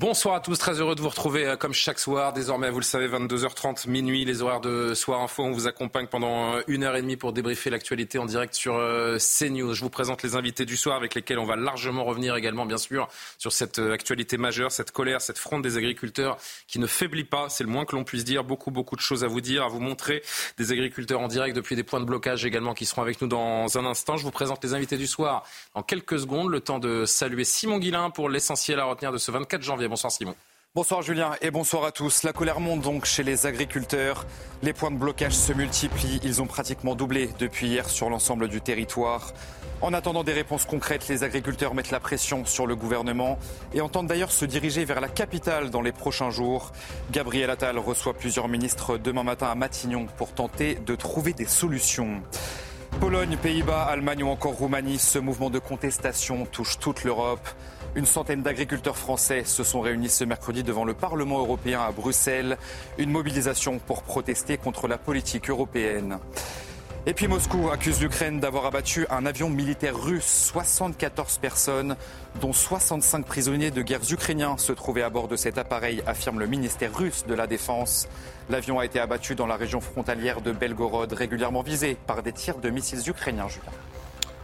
Bonsoir à tous, très heureux de vous retrouver euh, comme chaque soir. Désormais, vous le savez, 22h30 minuit, les horaires de Soir Info. On vous accompagne pendant euh, une heure et demie pour débriefer l'actualité en direct sur euh, CNews. Je vous présente les invités du soir avec lesquels on va largement revenir également, bien sûr, sur cette actualité majeure, cette colère, cette fronde des agriculteurs qui ne faiblit pas. C'est le moins que l'on puisse dire. Beaucoup, beaucoup de choses à vous dire, à vous montrer. Des agriculteurs en direct depuis des points de blocage également qui seront avec nous dans un instant. Je vous présente les invités du soir en quelques secondes. Le temps de saluer Simon Guillain pour l'essentiel à retenir de ce 24 janvier. Bonsoir Simon. Bonsoir Julien et bonsoir à tous. La colère monte donc chez les agriculteurs. Les points de blocage se multiplient. Ils ont pratiquement doublé depuis hier sur l'ensemble du territoire. En attendant des réponses concrètes, les agriculteurs mettent la pression sur le gouvernement et entendent d'ailleurs se diriger vers la capitale dans les prochains jours. Gabriel Attal reçoit plusieurs ministres demain matin à Matignon pour tenter de trouver des solutions. Pologne, Pays-Bas, Allemagne ou encore Roumanie, ce mouvement de contestation touche toute l'Europe. Une centaine d'agriculteurs français se sont réunis ce mercredi devant le Parlement européen à Bruxelles. Une mobilisation pour protester contre la politique européenne. Et puis Moscou accuse l'Ukraine d'avoir abattu un avion militaire russe. 74 personnes, dont 65 prisonniers de guerre ukrainiens, se trouvaient à bord de cet appareil, affirme le ministère russe de la Défense. L'avion a été abattu dans la région frontalière de Belgorod, régulièrement visée par des tirs de missiles ukrainiens.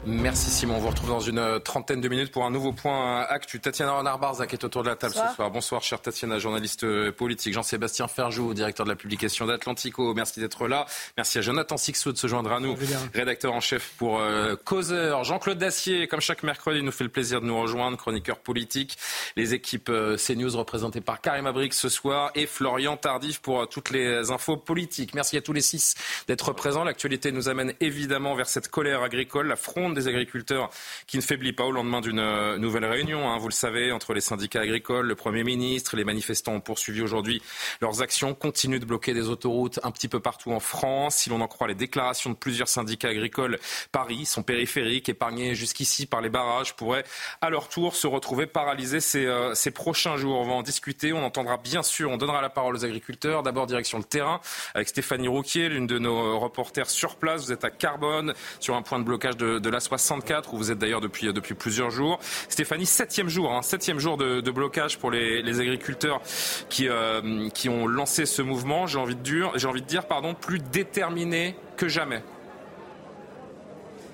Merci Simon. On vous retrouve dans une euh, trentaine de minutes pour un nouveau point actu. Tatiana Renard-Barzac est autour de la table ce soir. Bonsoir, chère Tatiana, journaliste euh, politique. Jean-Sébastien Ferjou, directeur de la publication d'Atlantico. Merci d'être là. Merci à Jonathan Sixou de se joindre à nous, rédacteur en chef pour euh, Causeur. Jean-Claude Dacier, comme chaque mercredi, nous fait le plaisir de nous rejoindre, chroniqueur politique. Les équipes CNews représentées par Karim Abrik ce soir et Florian Tardif pour toutes les infos politiques. Merci à tous les six d'être présents. L'actualité nous amène évidemment vers cette colère agricole, la fronde des agriculteurs qui ne faiblit pas au lendemain d'une euh, nouvelle réunion, hein, vous le savez, entre les syndicats agricoles, le Premier ministre, les manifestants ont poursuivi aujourd'hui leurs actions, continuent de bloquer des autoroutes un petit peu partout en France. Si l'on en croit les déclarations de plusieurs syndicats agricoles, Paris, son périphérique, épargné jusqu'ici par les barrages, pourrait à leur tour se retrouver paralysé ces, euh, prochains jours. On va en discuter, on entendra bien sûr, on donnera la parole aux agriculteurs. D'abord direction le terrain avec Stéphanie Rouquier, l'une de nos reporters sur place. Vous êtes à Carbone, sur un point de blocage de la 64, où vous êtes d'ailleurs depuis, plusieurs jours. Stéphanie, septième jour, hein, septième jour de, blocage pour les, agriculteurs qui, euh, qui ont lancé ce mouvement. J'ai envie de dire, envie de dire, pardon, plus déterminé que jamais.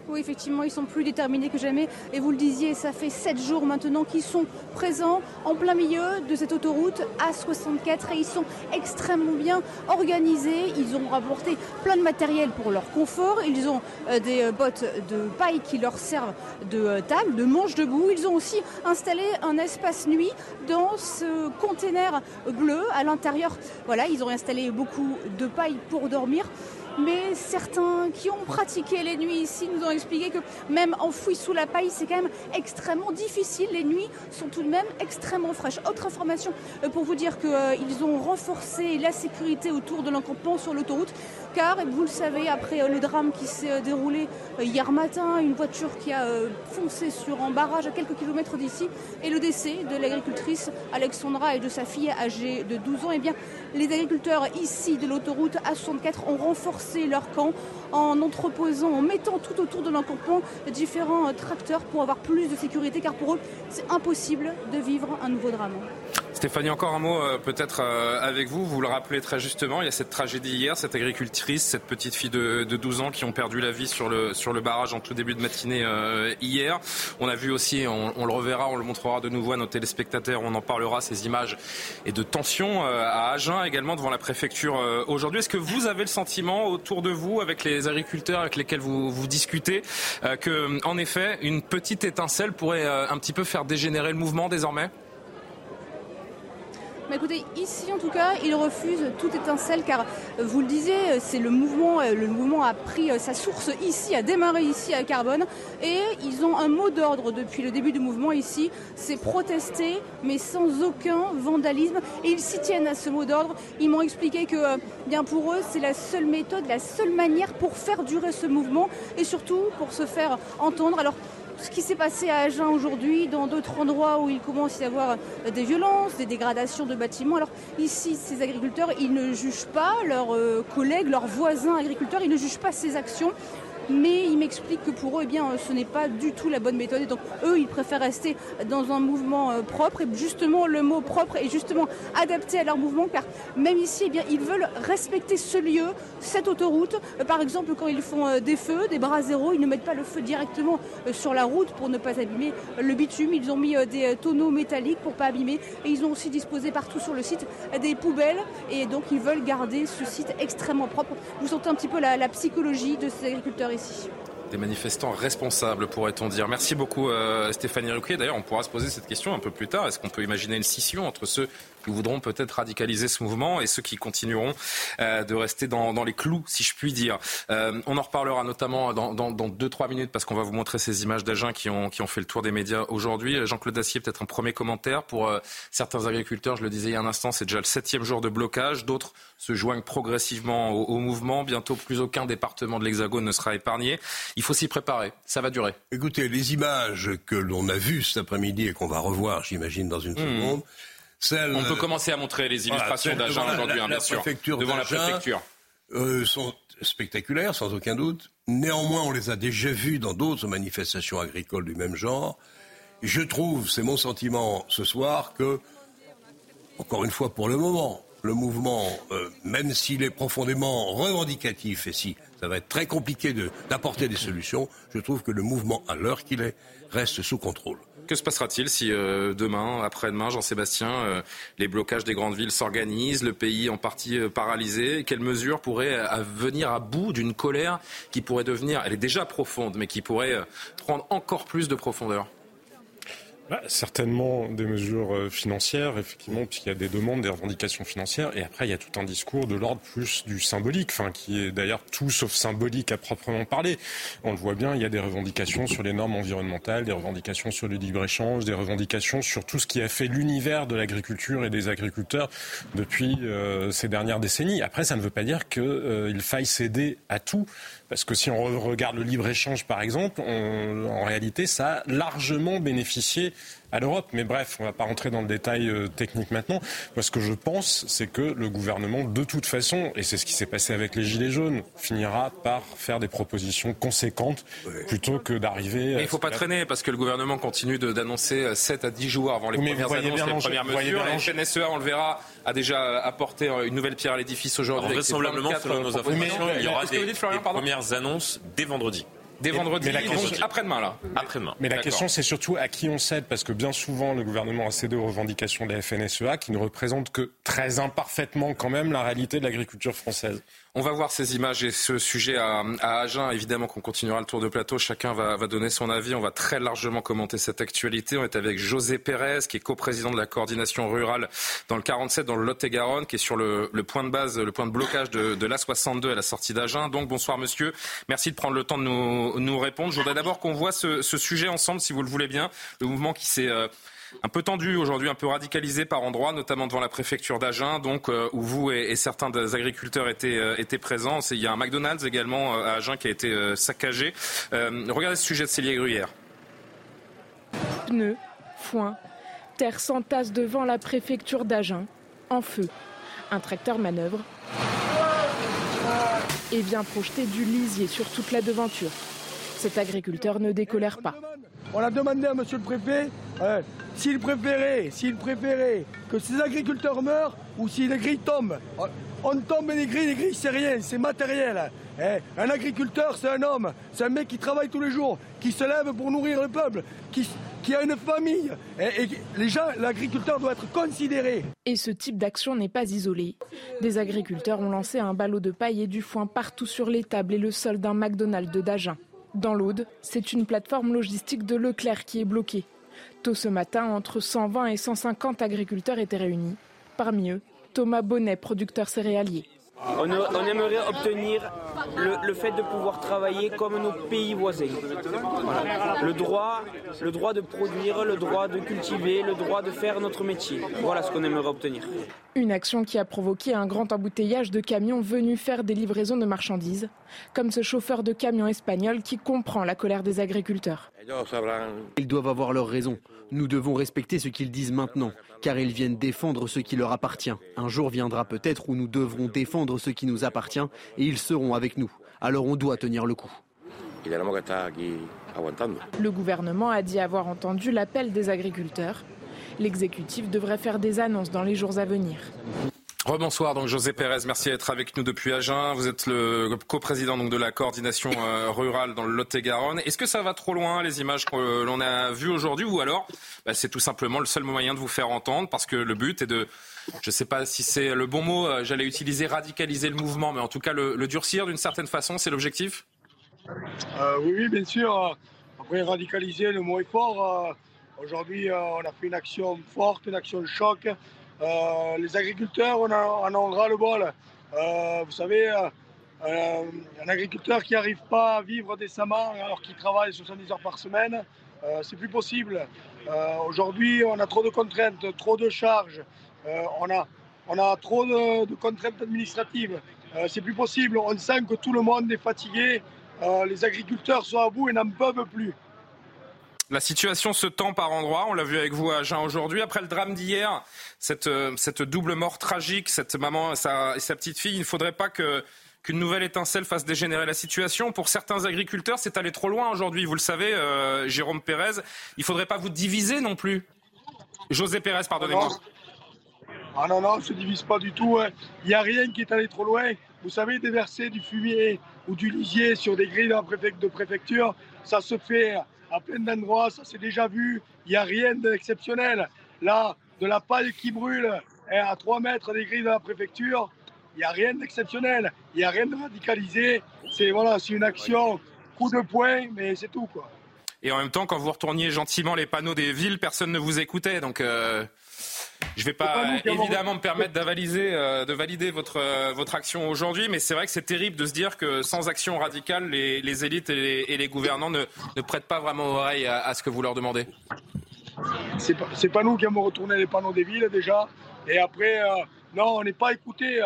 Oui, effectivement, ils sont plus déterminés que jamais. Et vous le disiez, ça fait sept jours maintenant qu'ils sont présents en plein milieu de cette autoroute A64 et ils sont extrêmement bien organisés. Ils ont rapporté plein de matériel pour leur confort. Ils ont euh, des bottes de paille qui leur servent de euh, table, de manche debout. Ils ont aussi installé un espace nuit dans ce container bleu à l'intérieur. Voilà, ils ont installé beaucoup de paille pour dormir mais certains qui ont pratiqué les nuits ici nous ont expliqué que même enfouis sous la paille, c'est quand même extrêmement difficile. Les nuits sont tout de même extrêmement fraîches. Autre information euh, pour vous dire qu'ils ont renforcé la sécurité autour de l'encampement sur l'autoroute, car vous le savez, après euh, le drame qui s'est euh, déroulé hier matin, une voiture qui a foncé sur un barrage à quelques kilomètres d'ici, et le décès de l'agricultrice Alexandra et de sa fille âgée de 12 ans, eh bien, les agriculteurs ici de l'autoroute A64 ont renforcé leur camp en entreposant, en mettant tout autour de l'encampement différents tracteurs pour avoir plus de sécurité, car pour eux, c'est impossible de vivre un nouveau drame. Stéphanie, encore un mot euh, peut-être euh, avec vous. Vous le rappelez très justement, il y a cette tragédie hier, cette agricultrice, cette petite fille de, de 12 ans qui ont perdu la vie sur le, sur le barrage en tout début de matinée euh, hier. On a vu aussi, on, le reverra, on le montrera de nouveau à nos téléspectateurs, on en parlera, ces images et de tension euh, à Agen également devant la préfecture aujourd'hui. Est-ce que vous avez le sentiment autour de vous, avec les agriculteurs avec lesquels vous, vous discutez, que en effet, une petite étincelle pourrait un petit peu faire dégénérer le mouvement désormais? Écoutez, ici en tout cas, ils refusent toute étincelle car euh, vous le disiez, c'est le mouvement, euh, le mouvement a pris euh, sa source ici, a démarré ici à Carbone et ils ont un mot d'ordre depuis le début du mouvement ici, c'est protester mais sans aucun vandalisme et ils s'y tiennent à ce mot d'ordre. Ils m'ont expliqué que bien pour eux, c'est la seule méthode, la seule manière pour faire durer ce mouvement et surtout pour se faire entendre. Alors ce qui s'est passé à Agen aujourd'hui, dans d'autres endroits où il commence à y avoir des violences, des dégradations de bâtiments. Alors ici, ces agriculteurs, ils ne jugent pas leurs euh, collègues, leurs voisins agriculteurs, ils ne jugent pas ces actions mais ils m'expliquent que pour eux, eh bien, ce n'est pas du tout la bonne méthode. Et donc, eux, ils préfèrent rester dans un mouvement euh, propre. Et justement, le mot propre est justement adapté à leur mouvement, car même ici, eh bien, ils veulent respecter ce lieu, cette autoroute. Euh, par exemple, quand ils font euh, des feux, des bras zéro, ils ne mettent pas le feu directement sur la route pour ne pas abîmer le bitume. Ils ont mis des tonneaux métalliques pour pas abîmer. Et ils ont aussi disposé partout sur le site des poubelles. Et donc, ils veulent garder ce site extrêmement propre. Vous sentez un petit peu la, la psychologie de ces agriculteurs des manifestants responsables, pourrait-on dire. Merci beaucoup euh, Stéphanie Ruquier. D'ailleurs, on pourra se poser cette question un peu plus tard. Est-ce qu'on peut imaginer une scission entre ceux qui voudront peut-être radicaliser ce mouvement et ceux qui continueront euh, de rester dans, les clous, si je puis dire. Euh, on en reparlera notamment dans, dans, dans deux trois minutes parce qu'on va vous montrer ces images d'agents qui ont, qui ont fait le tour des médias aujourd'hui. Jean-Claude Dacier, peut-être un premier commentaire pour euh, certains agriculteurs. Je le disais il y a un instant, c'est déjà le septième jour de blocage. D'autres se joignent progressivement au, au mouvement. Bientôt, plus aucun département de l'Hexagone ne sera épargné. Il faut s'y préparer. Ça va durer. Écoutez, les images que l'on a vues cet après-midi et qu'on va revoir, j'imagine, dans une mmh. On peut commencer à montrer les illustrations d'Agen aujourd'hui, hein, bien sûr, devant la préfecture. Euh, sont spectaculaires, sans aucun doute. Néanmoins, on les a déjà vus dans d'autres manifestations agricoles du même genre. Je trouve, c'est mon sentiment ce soir, que, encore une fois pour le moment, le mouvement, euh, même s'il est profondément revendicatif, et si ça va être très compliqué d'apporter des solutions, je trouve que le mouvement, à l'heure qu'il est, reste sous contrôle. Que se passera-t-il si euh, demain, après-demain, Jean-Sébastien, euh, les blocages des grandes villes s'organisent, le pays en partie euh, paralysé? Quelles mesures pourraient venir à bout d'une colère qui pourrait devenir, elle est déjà profonde, mais qui pourrait prendre encore plus de profondeur? Bah, certainement des mesures euh, financières, effectivement, puisqu'il y a des demandes, des revendications financières, et après il y a tout un discours de l'ordre plus du symbolique, qui est d'ailleurs tout sauf symbolique à proprement parler. On le voit bien, il y a des revendications sur les normes environnementales, des revendications sur le libre-échange, des revendications sur tout ce qui a fait l'univers de l'agriculture et des agriculteurs depuis euh, ces dernières décennies. Après, ça ne veut pas dire qu'il euh, faille céder à tout. Parce que si on regarde le libre-échange, par exemple, en réalité, ça a largement bénéficié à l'Europe. Mais bref, on ne va pas rentrer dans le détail euh, technique maintenant. Parce que je pense, c'est que le gouvernement, de toute façon, et c'est ce qui s'est passé avec les Gilets jaunes, finira par faire des propositions conséquentes plutôt que d'arriver. Mais il ne faut pas traîner parce que le gouvernement continue d'annoncer 7 à 10 jours avant les premières annonces, les premières mesures. La FNSEA, on le verra, a déjà apporté une nouvelle pierre à l'édifice aujourd'hui. Vraisemblablement, selon nos informations, il y aura des, des premières annonces dès vendredi. Dès vendredi, mais après-demain là. Après-demain. Mais la question c'est surtout à qui on cède, parce que bien souvent le gouvernement a cédé aux revendications des FNSEA qui ne représentent que très imparfaitement quand même la réalité de l'agriculture française. On va voir ces images et ce sujet à, à Agen. Évidemment qu'on continuera le tour de plateau. Chacun va, va, donner son avis. On va très largement commenter cette actualité. On est avec José Pérez, qui est coprésident de la coordination rurale dans le 47, dans le Lot-et-Garonne, qui est sur le, le, point de base, le point de blocage de, de l'A62 à la sortie d'Agen. Donc bonsoir monsieur. Merci de prendre le temps de nous, nous répondre. Je voudrais d'abord qu'on voit ce, ce, sujet ensemble, si vous le voulez bien. Le mouvement qui s'est... Euh, un peu tendu aujourd'hui, un peu radicalisé par endroits, notamment devant la préfecture d'Agen, donc euh, où vous et, certains des agriculteurs étaient, euh, présents. Il y a un McDonald's également euh, à Agen qui a été saccagé. regardez ce sujet de Célie Gruyère. Pneus, foin, terre s'entasse devant la préfecture d'Agen, en feu. Un tracteur manœuvre et vient projeter du lisier sur toute la devanture. Cet agriculteur ne décolère pas. On a demandé à monsieur le préfet s'il préférait, s'il préférait que ces agriculteurs meurent ou si les grilles tombent. On tombe les grilles, les grilles c'est rien, c'est matériel. Eh, un agriculteur c'est un homme, c'est un mec qui travaille tous les jours, qui se lève pour nourrir le peuple, qui, a une famille. Et, les gens, l'agriculteur doit être considéré. Et ce type d'action n'est pas isolé. Des agriculteurs ont lancé un ballot de paille et du foin partout sur les tables et le sol d'un McDonald's de d'Agen. Dans l'Aude, c'est une plateforme logistique de Leclerc qui est bloquée. Tôt ce matin, entre 120 et 150 agriculteurs étaient réunis. Parmi eux, Thomas Bonnet, producteur céréalier. On, aimerait obtenir le, fait de pouvoir travailler comme nos pays voisins. Le, droit, le droit de produire, le droit de cultiver, le droit de faire notre métier. Voilà ce qu'on aimerait obtenir. Une action qui a provoqué un grand embouteillage de camions venus faire des livraisons de marchandises, comme ce chauffeur de camion espagnol qui comprend la colère des agriculteurs. Ils doivent avoir leur raison. Nous devons respecter ce qu'ils disent maintenant, car ils viennent défendre ce qui leur appartient. Un jour viendra peut-être où nous devrons défendre ce qui nous appartient, et ils seront avec nous. Alors on doit tenir le coup. Le gouvernement a dit avoir entendu l'appel des agriculteurs. L'exécutif devrait faire des annonces dans les jours à venir. Rebonsoir, donc José Pérez, merci d'être avec nous depuis Agen. Vous êtes le coprésident de la coordination euh, rurale dans le Lot-et-Garonne. Est-ce que ça va trop loin les images que l'on a vues aujourd'hui? Ou alors bah, c'est tout simplement le seul moyen de vous faire entendre parce que le but est de, je ne sais pas si c'est le bon mot, euh, j'allais utiliser radicaliser le mouvement, mais en tout cas le, durcir d'une certaine façon, c'est l'objectif? Euh, oui, oui, bien sûr. Après radicaliser, le mot est fort. aujourd'hui, on a fait une action forte, une action de choc. Euh, les agriculteurs on en ont ras le bol. Euh, vous savez, euh, un agriculteur qui n'arrive pas à vivre décemment alors qu'il travaille 70 heures par semaine, c'est plus possible. Aujourd'hui, on a trop de contraintes, trop de charges, on, a, on a trop de, de contraintes administratives. c'est plus possible. On sent que tout le monde est fatigué. les agriculteurs sont à bout et n'en peuvent plus. La situation se tend par endroits. On l'a vu avec vous à Jean aujourd'hui. Après le drame d'hier, cette, euh, double mort tragique, cette maman et sa, petite fille, il ne faudrait pas qu'une nouvelle étincelle fasse dégénérer la situation. Pour certains agriculteurs, c'est allé trop loin aujourd'hui. Vous le savez, euh, Jérôme Pérez, il ne faudrait pas vous diviser non plus. José Pérez, pardonnez-moi. Ah non, non, on ne se divise pas du tout. Hein. Il n'y a rien qui est allé trop loin. Vous savez, déverser du fumier ou du lisier sur des grilles de préfecture, ça se fait à plein d'endroits, ça s'est déjà vu, il n'y a rien d'exceptionnel. Là, de la paille qui brûle hein, à 3 mètres des grilles de la préfecture, il n'y a rien d'exceptionnel, il n'y a rien de radicalisé. C'est voilà, une action coup de poing, mais c'est tout. quoi. Et en même temps, quand vous retourniez gentiment les panneaux des villes, personne ne vous écoutait. Donc, euh, je ne vais pas évidemment me permettre euh, de valider votre, euh, votre action aujourd'hui, mais c'est vrai que c'est terrible de se dire que sans action radicale, les, élites et les, gouvernants ne, prêtent pas vraiment oreille à, ce que vous leur demandez. C'est pas, pas nous qui avons retourné les panneaux des villes déjà. Et après, euh, non, on n'est pas écouté.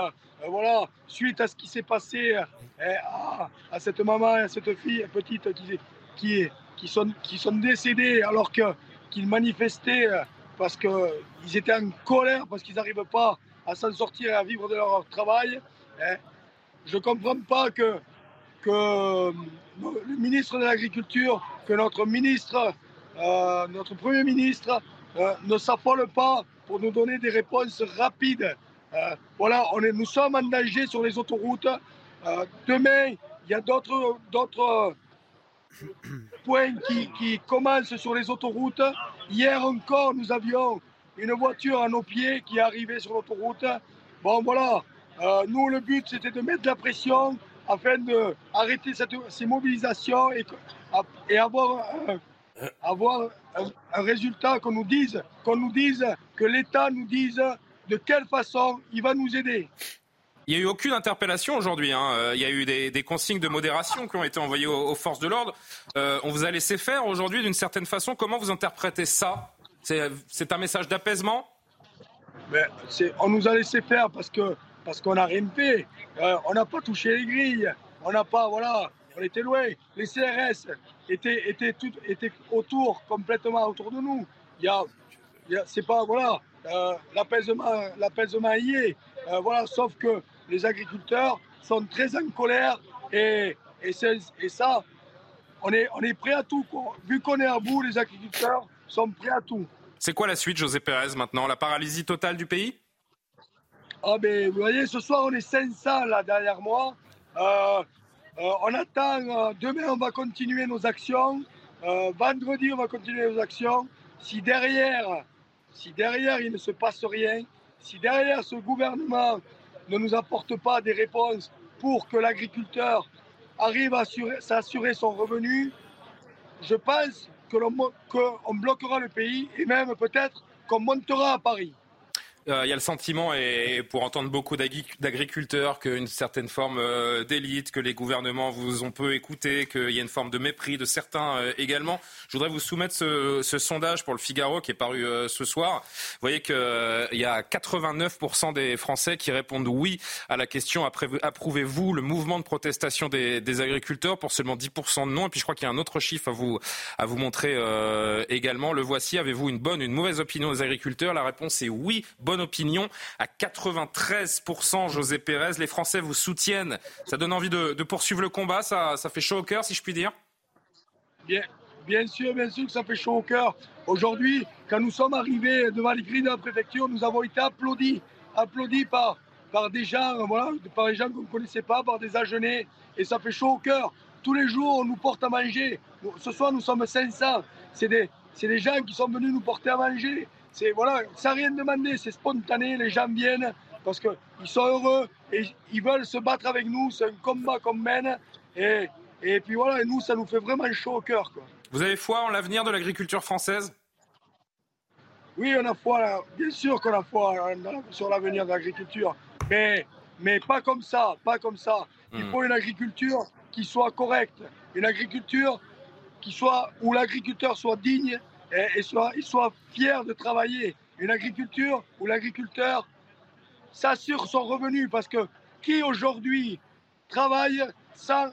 voilà, suite à ce qui s'est passé à, cette maman et à cette fille petite qui, qui, qui, sont, qui sont décédées alors qu'ils manifestaient parce qu'ils étaient en colère, parce qu'ils n'arrivent pas à s'en sortir et à vivre de leur travail. Hein. Je ne comprends pas que, que le ministre de l'Agriculture, que notre ministre, euh, notre Premier ministre euh, ne s'affole pas pour nous donner des réponses rapides. Euh, voilà, on est, nous sommes en danger sur les autoroutes. demain, il y a d'autres point qui, qui commence sur les autoroutes. Hier encore, nous avions une voiture à nos pieds qui est sur l'autoroute. Bon, voilà. Euh, nous, le but, c'était de mettre la pression afin d'arrêter ces mobilisations et, avoir, avoir un, un, résultat qu'on nous dise, qu'on nous dise, que l'État nous dise de quelle façon il va nous aider. Il n'y a eu aucune interpellation aujourd'hui. Hein. Euh, il y a eu des, consignes de modération qui ont été envoyées aux, forces de l'ordre. Euh, on vous a laissé faire aujourd'hui d'une certaine façon. Comment vous interprétez ça? C'est un message d'apaisement? On nous a laissé faire parce que parce qu'on rien fait. Euh, on n'a pas touché les grilles. On n'a pas, voilà, on était loin. Les CRS étaient, étaient, tout, étaient autour, complètement autour de nous. Il y a, c'est pas, voilà, l'apaisement, l'apaisement y est. voilà, sauf que les agriculteurs sont très en colère et, et, et ça, on est, on est prêt à tout. Vu qu'on est à bout, les agriculteurs sont prêts à tout. C'est quoi la suite, José Pérez, maintenant? La paralysie totale du pays? Ah ben, Vous voyez, ce soir, on est 500 là derrière moi. Euh, euh, on attend, euh, demain, on va continuer nos actions. vendredi, on va continuer nos actions. Si derrière, si derrière, il ne se passe rien, si derrière ce gouvernement ne nous apporte pas des réponses pour que l'agriculteur arrive à s'assurer son revenu, je pense que bloquera le pays et même peut-être qu'on montera à Paris. Euh, il y a le sentiment, et pour entendre beaucoup d'agriculteurs, qu'une certaine forme euh, d'élite, que les gouvernements vous ont peu écouté, qu'il y a une forme de mépris de certains euh, également. Je voudrais vous soumettre ce, sondage pour le Figaro qui est paru ce soir. Vous voyez qu'il y a 89% des Français qui répondent oui à la question approuvez-vous le mouvement de protestation des, agriculteurs? Pour seulement 10% de non. Et puis je crois qu'il y a un autre chiffre à vous, à vous montrer également. Le voici. Avez-vous une bonne, une mauvaise opinion des agriculteurs? La réponse est oui. Opinion à 93%, José Pérez. Les Français vous soutiennent. Ça donne envie de, poursuivre le combat. Ça, ça, fait chaud au cœur, si je puis dire bien, bien sûr, bien sûr que ça fait chaud au cœur. Aujourd'hui, quand nous sommes arrivés devant les grilles de la préfecture, nous avons été applaudis, applaudis par, par des gens, voilà, par des gens qu'on ne connaissait pas, par des agenés. Et ça fait chaud au cœur. Tous les jours, on nous porte à manger. Ce soir, nous sommes 500. C'est des, c'est des gens qui sont venus nous porter à manger c'est voilà, ça rien demandé, c'est spontané, les gens viennent parce qu'ils sont heureux et ils veulent se battre avec nous, c'est un combat qu'on mène et, et puis voilà, et nous ça nous fait vraiment chaud au cœur. Vous avez foi en l'avenir de l'agriculture française? Oui, on a foi, bien sûr qu'on a foi sur l'avenir de l'agriculture, mais, mais pas comme ça, pas comme ça. Il hmm. faut une agriculture qui soit correcte, une agriculture qui soit, où l'agriculteur soit digne et, soit, il soit fier de travailler. Une agriculture où l'agriculteur s'assure son revenu parce que qui aujourd'hui travaille sans,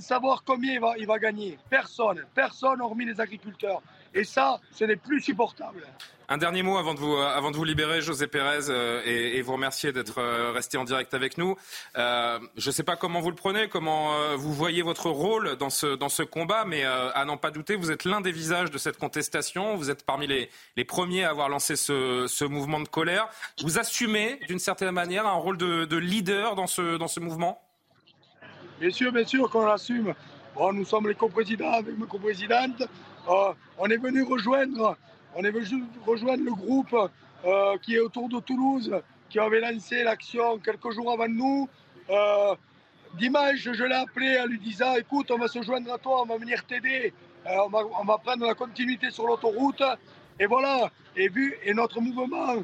savoir combien il va gagner? Personne, personne hormis les agriculteurs. Et ça, ce n'est plus supportable. Un dernier mot avant de vous, avant de vous libérer, José Pérez, euh, et, vous remercier d'être euh, resté en direct avec nous. Euh, je ne sais pas comment vous le prenez, comment vous voyez votre rôle dans ce, dans ce combat, mais à n'en pas douter, vous êtes l'un des visages de cette contestation. Vous êtes parmi les, les premiers à avoir lancé ce, ce mouvement de colère. Vous assumez, d'une certaine manière, un rôle de, de, leader dans ce, dans ce mouvement? Bien sûr, bien sûr qu'on l'assume. Bon, nous sommes les coprésidents avec ma coprésidente. On est venu rejoindre on est venu rejoindre le groupe euh, qui est autour de Toulouse, qui avait lancé l'action quelques jours avant nous. Euh, dimanche, je l'ai appelé en lui disant écoute, on va se joindre à toi, on va venir t'aider, euh, on, va, prendre la continuité sur l'autoroute. Et voilà, et vu et notre mouvement,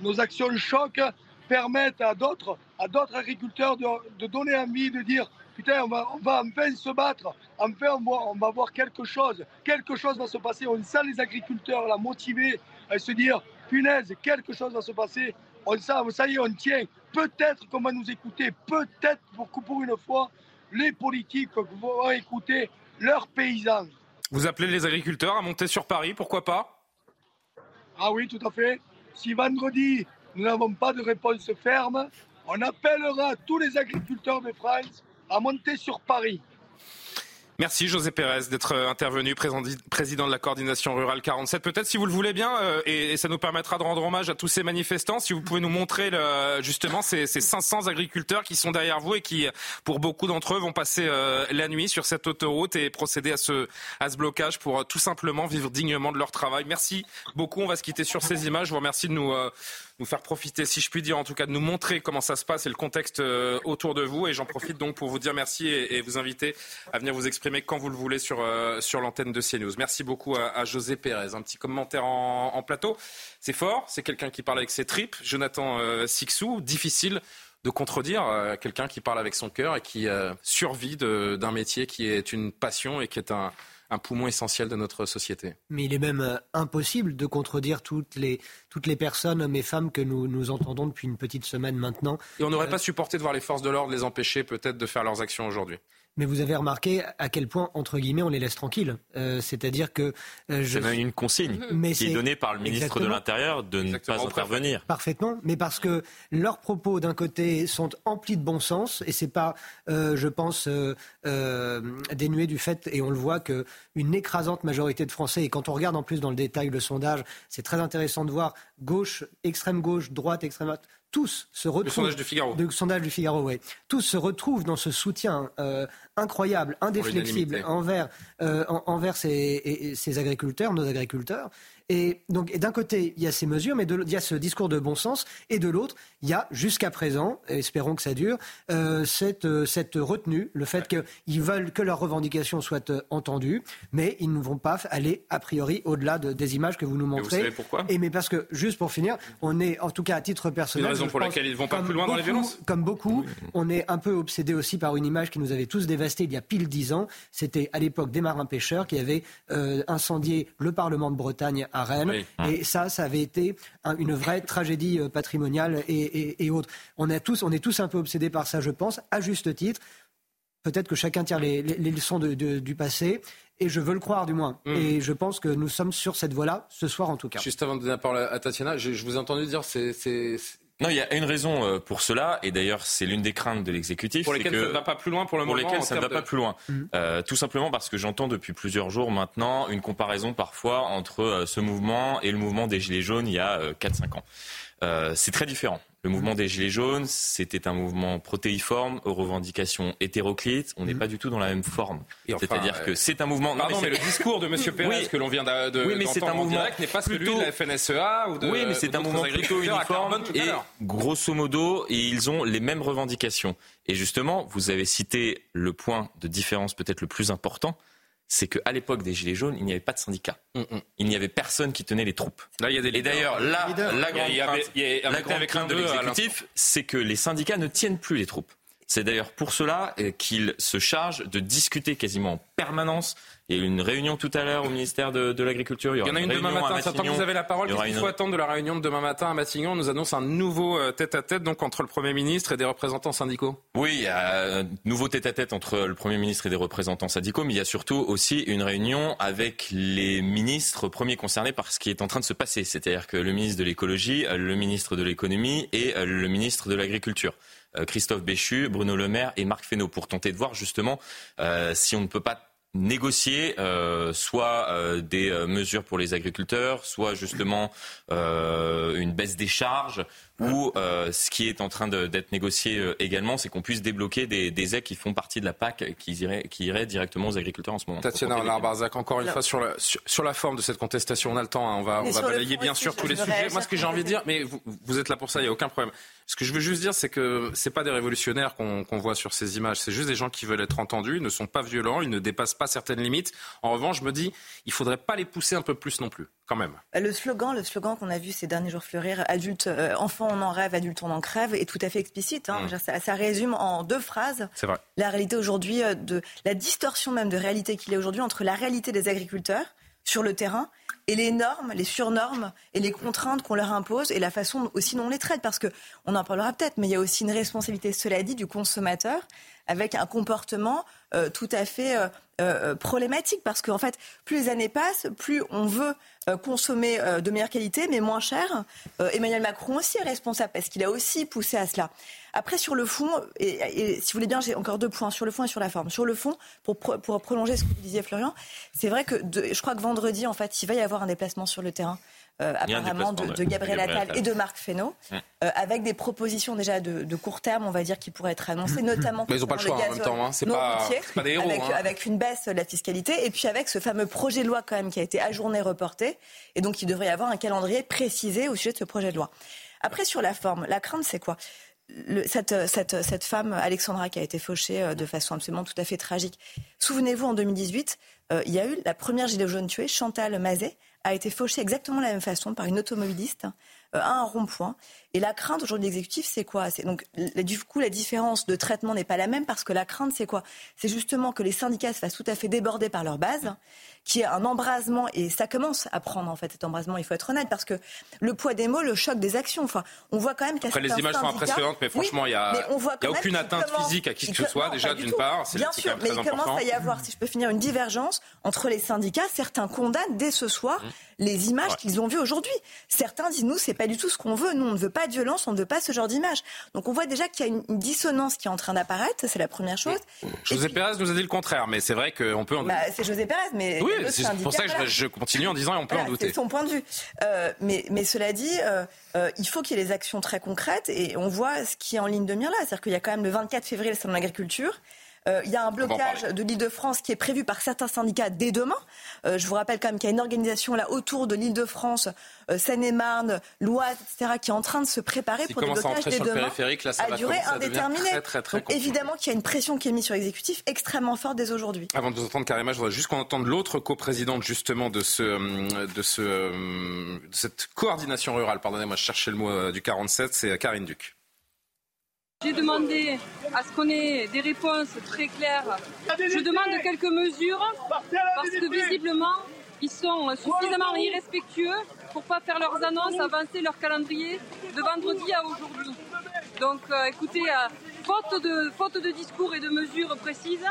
nos actions choc permettent à d'autres, à d'autres agriculteurs de, de donner envie, de dire putain, on va, on va enfin se battre, enfin on va, on va voir quelque chose, quelque chose va se passer. On sent les agriculteurs la motiver à se dire, punaise, quelque chose va se passer. On sent, ça y est, on tient. Peut-être qu'on va nous écouter, peut-être pour, pour une fois, les politiques vont écouter leurs paysans. Vous appelez les agriculteurs à monter sur Paris, pourquoi pas? Ah oui, tout à fait. Si vendredi, nous n'avons pas de réponse ferme, on appellera tous les agriculteurs de France à monter sur Paris. Merci José Pérez d'être euh, intervenu, président de la coordination rurale 47. Peut-être si vous le voulez bien, euh, et ça nous permettra de rendre hommage à tous ces manifestants, si vous pouvez nous montrer justement ces, 500 agriculteurs qui sont derrière vous et qui, pour beaucoup d'entre eux, vont passer euh, la nuit sur cette autoroute et procéder à ce blocage pour tout simplement vivre dignement de leur travail. Merci beaucoup. On va se quitter sur ces images. Je vous remercie de nous nous faire profiter, si je puis dire, en tout cas de nous montrer comment ça se passe et le contexte euh, autour de vous. Et j'en profite donc pour vous dire merci et, vous inviter à venir vous exprimer quand vous le voulez sur, euh, sur l'antenne de CNews. Merci beaucoup à, José Pérez. Un petit commentaire en, plateau. C'est fort, c'est quelqu'un qui parle avec ses tripes. Jonathan euh, Sixou, difficile de contredire quelqu'un qui parle avec son cœur et qui survit d'un métier qui est une passion et qui est un, un poumon essentiel de notre société. Mais il est même euh, impossible de contredire toutes les, toutes les personnes, hommes et femmes, que nous, nous entendons depuis une petite semaine maintenant. Et on n'aurait euh, pas supporté de voir les forces de l'ordre les empêcher peut-être de faire leurs actions aujourd'hui. Mais vous avez remarqué à quel point, entre guillemets, on les laisse tranquilles. Euh, c'est-à-dire que... Euh, je... C'est une consigne mais qui est donnée par le ministre de l'Intérieur de ne pas intervenir. Parfaitement, mais parce que leurs propos, d'un côté, sont emplis de bon sens, et c'est pas, euh, je pense, dénué du fait, et on le voit, qu'une écrasante majorité de Français, et quand on regarde en plus dans le détail le sondage, c'est très intéressant de voir gauche, extrême gauche, droite, extrême droite, tous se retrouvent. Le sondage du Figaro. Le sondage du Figaro, oui. Tous se retrouvent dans ce soutien euh, incroyable, indéflexible envers, euh, envers ces, ces, agriculteurs, nos agriculteurs. Et donc, d'un côté, il y a ces mesures, mais il y a ce discours de bon sens, et de l'autre, il y a jusqu'à présent, espérons que ça dure, euh, cette, euh, cette retenue, le fait qu'ils veulent que leurs revendications soient euh, entendues, mais ils ne vont pas aller a priori au-delà de, des images que vous nous montrez. Et vous savez pourquoi? Et mais parce que, juste pour finir, on est, en tout cas à titre personnel. Une raison pour laquelle ils ne vont pas plus loin dans les violences? Comme beaucoup, on est un peu obsédé aussi par une image qui nous avait tous dévastés il y a pile dix ans. C'était à l'époque des marins pêcheurs qui avaient incendié le Parlement de Bretagne à Rennes. Et ça, ça avait été une vraie tragédie euh, patrimoniale et, autres. On, a tous, on est tous un peu obsédés par ça, je pense, à juste titre. Peut-être que chacun tire les, leçons du passé. Et je veux le croire, du moins. Mm. Et je pense que nous sommes sur cette voie-là, ce soir en tout cas. Juste avant de donner la parole à Tatiana, je, je vous ai entendu dire c'est non, il y a une raison euh, pour cela, et d'ailleurs c'est l'une des craintes de l'exécutif. Pour lesquelles ça ne va pas plus loin pour le moment. Pour lesquelles ça ne va pas plus loin. Mhm. Euh, tout simplement parce que j'entends depuis plusieurs jours maintenant une comparaison parfois entre euh, ce mouvement et le mouvement des Gilets jaunes il y a 4-5 ans. C'est très différent. Le mouvement des Gilets jaunes, c'était un mouvement protéiforme, aux revendications hétéroclites. On n'est mm. pas du tout dans la même forme. C'est-à-dire que c'est un mouvement. Pardon, mais, le discours de M. Pérez que l'on vient de, oui, mais c'est un mouvement n'est pas celui de la FNSEA ou de. Oui, mais c'est un mouvement plutôt uniforme et grosso modo, ils ont les mêmes revendications. Et justement, vous avez cité le point de différence peut-être le plus important c'est qu'à l'époque des Gilets jaunes, il n'y avait pas de syndicat. Mm, mm. Il n'y avait personne qui tenait les troupes. Là, il y a des Et d'ailleurs, là, la grande crainte de l'exécutif, c'est que les syndicats ne tiennent plus les troupes. C'est d'ailleurs pour cela euh, qu'il se charge de discuter quasiment en permanence il y a eu une réunion tout à l'heure au ministère de, de l'Agriculture. Il y, en a une demain matin. Tant que vous avez la parole, qu'est-ce qu'il faut attendre de la réunion de demain matin à Matignon On nous annonce un nouveau euh, tête-à-tête donc entre le Premier ministre et des représentants syndicaux. Oui, il y a un nouveau tête-à-tête entre le Premier ministre et des représentants syndicaux, mais il y a surtout aussi une réunion avec les ministres premiers concernés par ce qui est en train de se passer. C'est-à-dire que le ministre de l'écologie, le ministre de l'économie et le ministre de l'agriculture. Euh, Christophe Béchu, Bruno Le Maire et Marc Fesneau pour tenter de voir justement euh, si on ne peut pas négocier euh, soit euh, des euh, mesures pour les agriculteurs, soit justement une baisse des charges, ou ce qui est en train d'être négocié également, c'est qu'on puisse débloquer des, aides qui font partie de la PAC qui iraient, qui iraient directement aux agriculteurs en ce moment. Tatiana Barzac, encore une fois sur la, sur, la forme de cette contestation, on a le temps, hein, on va, on va balayer bien sûr tous les sujets. Moi, ce que j'ai envie de dire, mais vous, vous êtes là pour ça, il n'y a aucun problème. Ce que je veux juste dire, c'est que c'est pas des révolutionnaires qu'on voit sur ces images. C'est juste des gens qui veulent être entendus, ils ne sont pas violents, ils ne dépassent pas certaines limites. En revanche, je me dis, il faudrait pas les pousser un peu plus non plus, quand même. Bah, le slogan, le slogan qu'on a vu ces derniers jours fleurir, adulte, euh, enfant on en rêve, adulte on en crève, est tout à fait explicite. Hein. Mmh. Ça, résume en deux phrases vrai. la réalité aujourd'hui euh, de la distorsion même de réalité qu'il y a aujourd'hui entre la réalité des agriculteurs sur le terrain et les normes, les surnormes et les contraintes qu'on leur impose et la façon aussi dont on les traite. Parce qu'on en parlera peut-être, mais il y a aussi une responsabilité, cela dit, du consommateur avec un comportement euh, tout à fait euh, euh, problématique parce qu'en fait, plus les années passent, plus on veut consommer de meilleure qualité, mais moins cher. Emmanuel Macron aussi est responsable parce qu'il a aussi poussé à cela. Après, sur le fond, et, si vous voulez bien, j'ai encore deux points sur le fond et sur la forme. Sur le fond, pour, pour prolonger ce que vous disiez, Florian, c'est vrai que je crois que vendredi, en fait, il va y avoir un déplacement sur le terrain euh, apparemment de, Gabriel Attal et de Marc Fesneau, euh, avec des propositions déjà de, court terme, on va dire, qui pourraient être annoncées, notamment Mais ils n'ont pas le choix en même temps, hein. c'est pas, pas, des héros. Avec, hein. avec, une baisse de la fiscalité, et puis avec ce fameux projet de loi quand même qui a été ajourné, reporté, et donc il devrait y avoir un calendrier précisé au sujet de ce projet de loi. Après, sur la forme, la crainte, c'est quoi? Le, cette, cette, cette, femme, Alexandra, qui a été fauchée euh, de façon absolument tout à fait tragique. Souvenez-vous, en 2018, il y a eu la première gilet jaune tuée, Chantal Mazet, a été fauché exactement de la même façon par une automobiliste euh, à un rond-point. Et la crainte aujourd'hui de l'exécutif, c'est quoi? C'est donc du coup la différence de traitement n'est pas la même parce que la crainte, c'est quoi? C'est justement que les syndicats se fassent tout à fait déborder par leur base, qui est un embrasement et ça commence à prendre en fait cet embrasement. Il faut être honnête parce que le poids des mots, le choc des actions. Enfin, on voit quand même qu'à les images sont impressionnantes, mais franchement, il n'y a, a aucune atteinte physique à qui que ce soit déjà d'une part. Bien sûr, mais il commence à y avoir, si je peux finir, une divergence entre les syndicats. Certains condamnent dès ce soir mmh. les images qu'ils ont vues aujourd'hui. Certains disent nous, c'est pas du tout ce qu'on veut. Nous, on ne veut pas de violence, on ne veut pas ce genre d'image. Donc on voit déjà qu'il y a une, dissonance qui est en train d'apparaître. C'est la première chose. José Pérez nous a dit le contraire, mais c'est vrai qu'on peut en bah, c'est José Pérez, mais oui, c'est pour ça que je, continue en disant et on peut en douter. C'est son point de vue. Euh, mais, mais cela dit, euh, euh, il faut qu'il y ait des actions très concrètes et on voit ce qui est en ligne de mire là. C'est-à-dire qu'il y a quand même le 24 février le salon de l'agriculture. Euh, il y a un blocage de l'Île-de-France qui est prévu par certains syndicats dès demain. Euh, je vous rappelle quand même qu'il y a une organisation là autour de l'Île-de-France, euh, Seine-et-Marne, l'Oise, etc., qui est en train de se préparer pour des blocages dès demain là, ça à durée indéterminée. évidemment qu'il y a une pression qui est mise sur l'exécutif extrêmement forte dès aujourd'hui. Avant de vous entendre carrément, je voudrais juste qu'on entende l'autre coprésidente justement de, ce, de, ce, de cette coordination rurale. Pardonnez-moi, je cherchais le mot du 47, c'est Karine Duc. J'ai demandé à ce qu'on ait des réponses très claires. Je demande quelques mesures parce que visiblement, ils sont suffisamment irrespectueux pour pas faire leurs annonces, avancer leur calendrier de vendredi à aujourd'hui. Donc euh, écoutez, euh, faute, de, faute de discours et de mesures précises,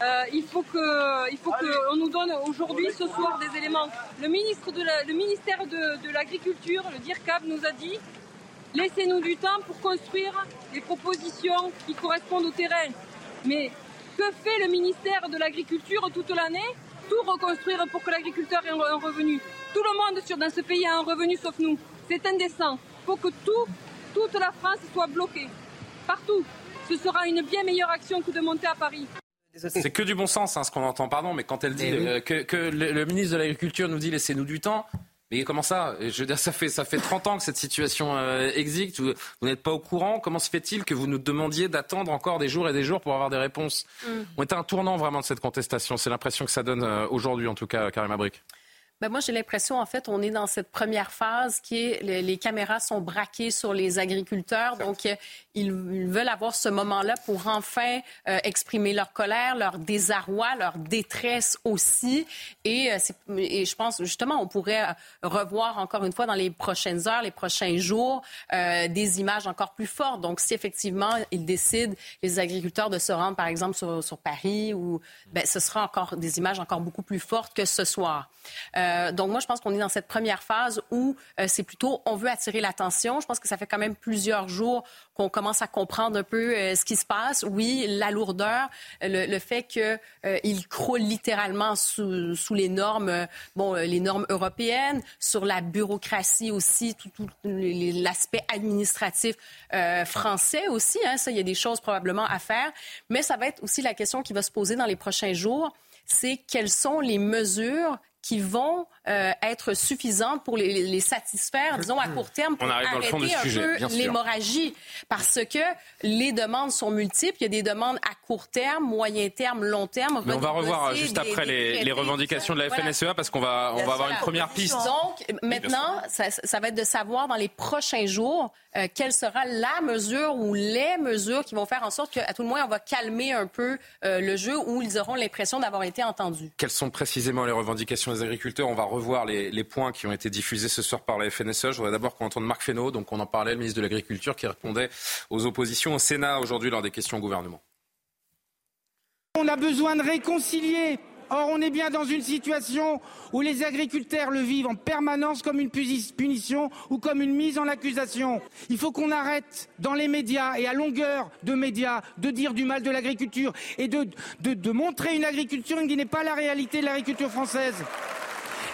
euh, il faut qu'on nous donne aujourd'hui, ce soir, des éléments. Le, ministre de le ministère de, de l'Agriculture, le DIRCAB, nous a dit Laissez-nous du temps pour construire des propositions qui correspondent au terrain. Mais que fait le ministère de l'Agriculture toute l'année Tout reconstruire pour que l'agriculteur ait un revenu. Tout le monde sur, dans ce pays a un revenu sauf nous. C'est indécent. Il faut que tout, toute la France soit bloquée. Partout. Ce sera une bien meilleure action que de monter à Paris. C'est que du bon sens, hein, ce qu'on entend, pardon, mais quand elle dit eh euh, que, le, ministre de l'Agriculture nous dit laissez-nous du temps, mais comment ça? Je veux dire, ça fait, ça fait 30 ans que cette situation euh, existe. Vous, n'êtes pas au courant. Comment se fait-il que vous nous demandiez d'attendre encore des jours et des jours pour avoir des réponses? Mm. On est à un tournant vraiment de cette contestation. C'est l'impression que ça donne euh, aujourd'hui, en tout cas, Karim Abric. Ben moi, j'ai l'impression, en fait, on est dans cette première phase qui est les, caméras sont braquées sur les agriculteurs. Donc, euh, ils, veulent avoir ce moment-là pour enfin euh, exprimer leur colère, leur désarroi, leur détresse aussi. Et, euh, et, je pense, justement, on pourrait revoir encore une fois dans les prochaines heures, les prochains jours, des images encore plus fortes. Donc, si effectivement, ils décident, les agriculteurs, de se rendre, par exemple, sur, sur Paris, ou, ben, ce sera encore des images encore beaucoup plus fortes que ce soir. Euh, donc moi, je pense qu'on est dans cette première phase où euh, c'est plutôt on veut attirer l'attention. Je pense que ça fait quand même plusieurs jours qu'on commence à comprendre un peu euh, ce qui se passe. Oui, la lourdeur, le, fait qu'il croule littéralement sous, les normes, bon, les normes européennes, sur la bureaucratie aussi, l'aspect administratif français aussi. Hein, ça, il y a des choses probablement à faire. Mais ça va être aussi la question qui va se poser dans les prochains jours c'est quelles sont les mesures qui vont euh, être suffisantes pour les, les, satisfaire, disons, à court terme, pour arrêter un peu l'hémorragie. Parce que les demandes sont multiples. Il y a des demandes à court terme, moyen terme, long terme. Mais on va revoir juste après les, les, revendications de la FNSEA parce qu'on va, on va avoir une première piste. Donc, maintenant, ça, ça, va être de savoir dans les prochains jours euh, quelle sera la mesure ou les mesures qui vont faire en sorte qu'à tout le moins, on va calmer un peu euh, le jeu où ils auront l'impression d'avoir été entendus. Quelles sont précisément les revendications des agriculteurs. On va revoir les, points qui ont été diffusés ce soir par la FNSE. Je voudrais d'abord qu'on entende Marc Fesneau, donc on en parlait, le ministre de l'Agriculture, qui répondait aux oppositions au Sénat aujourd'hui lors des questions au gouvernement. On a besoin de réconcilier Or, on est bien dans une situation où les agriculteurs le vivent en permanence comme une punition ou comme une mise en accusation. Il faut qu'on arrête dans les médias et à longueur de médias de dire du mal de l'agriculture et de, montrer une agriculture qui n'est pas la réalité de l'agriculture française.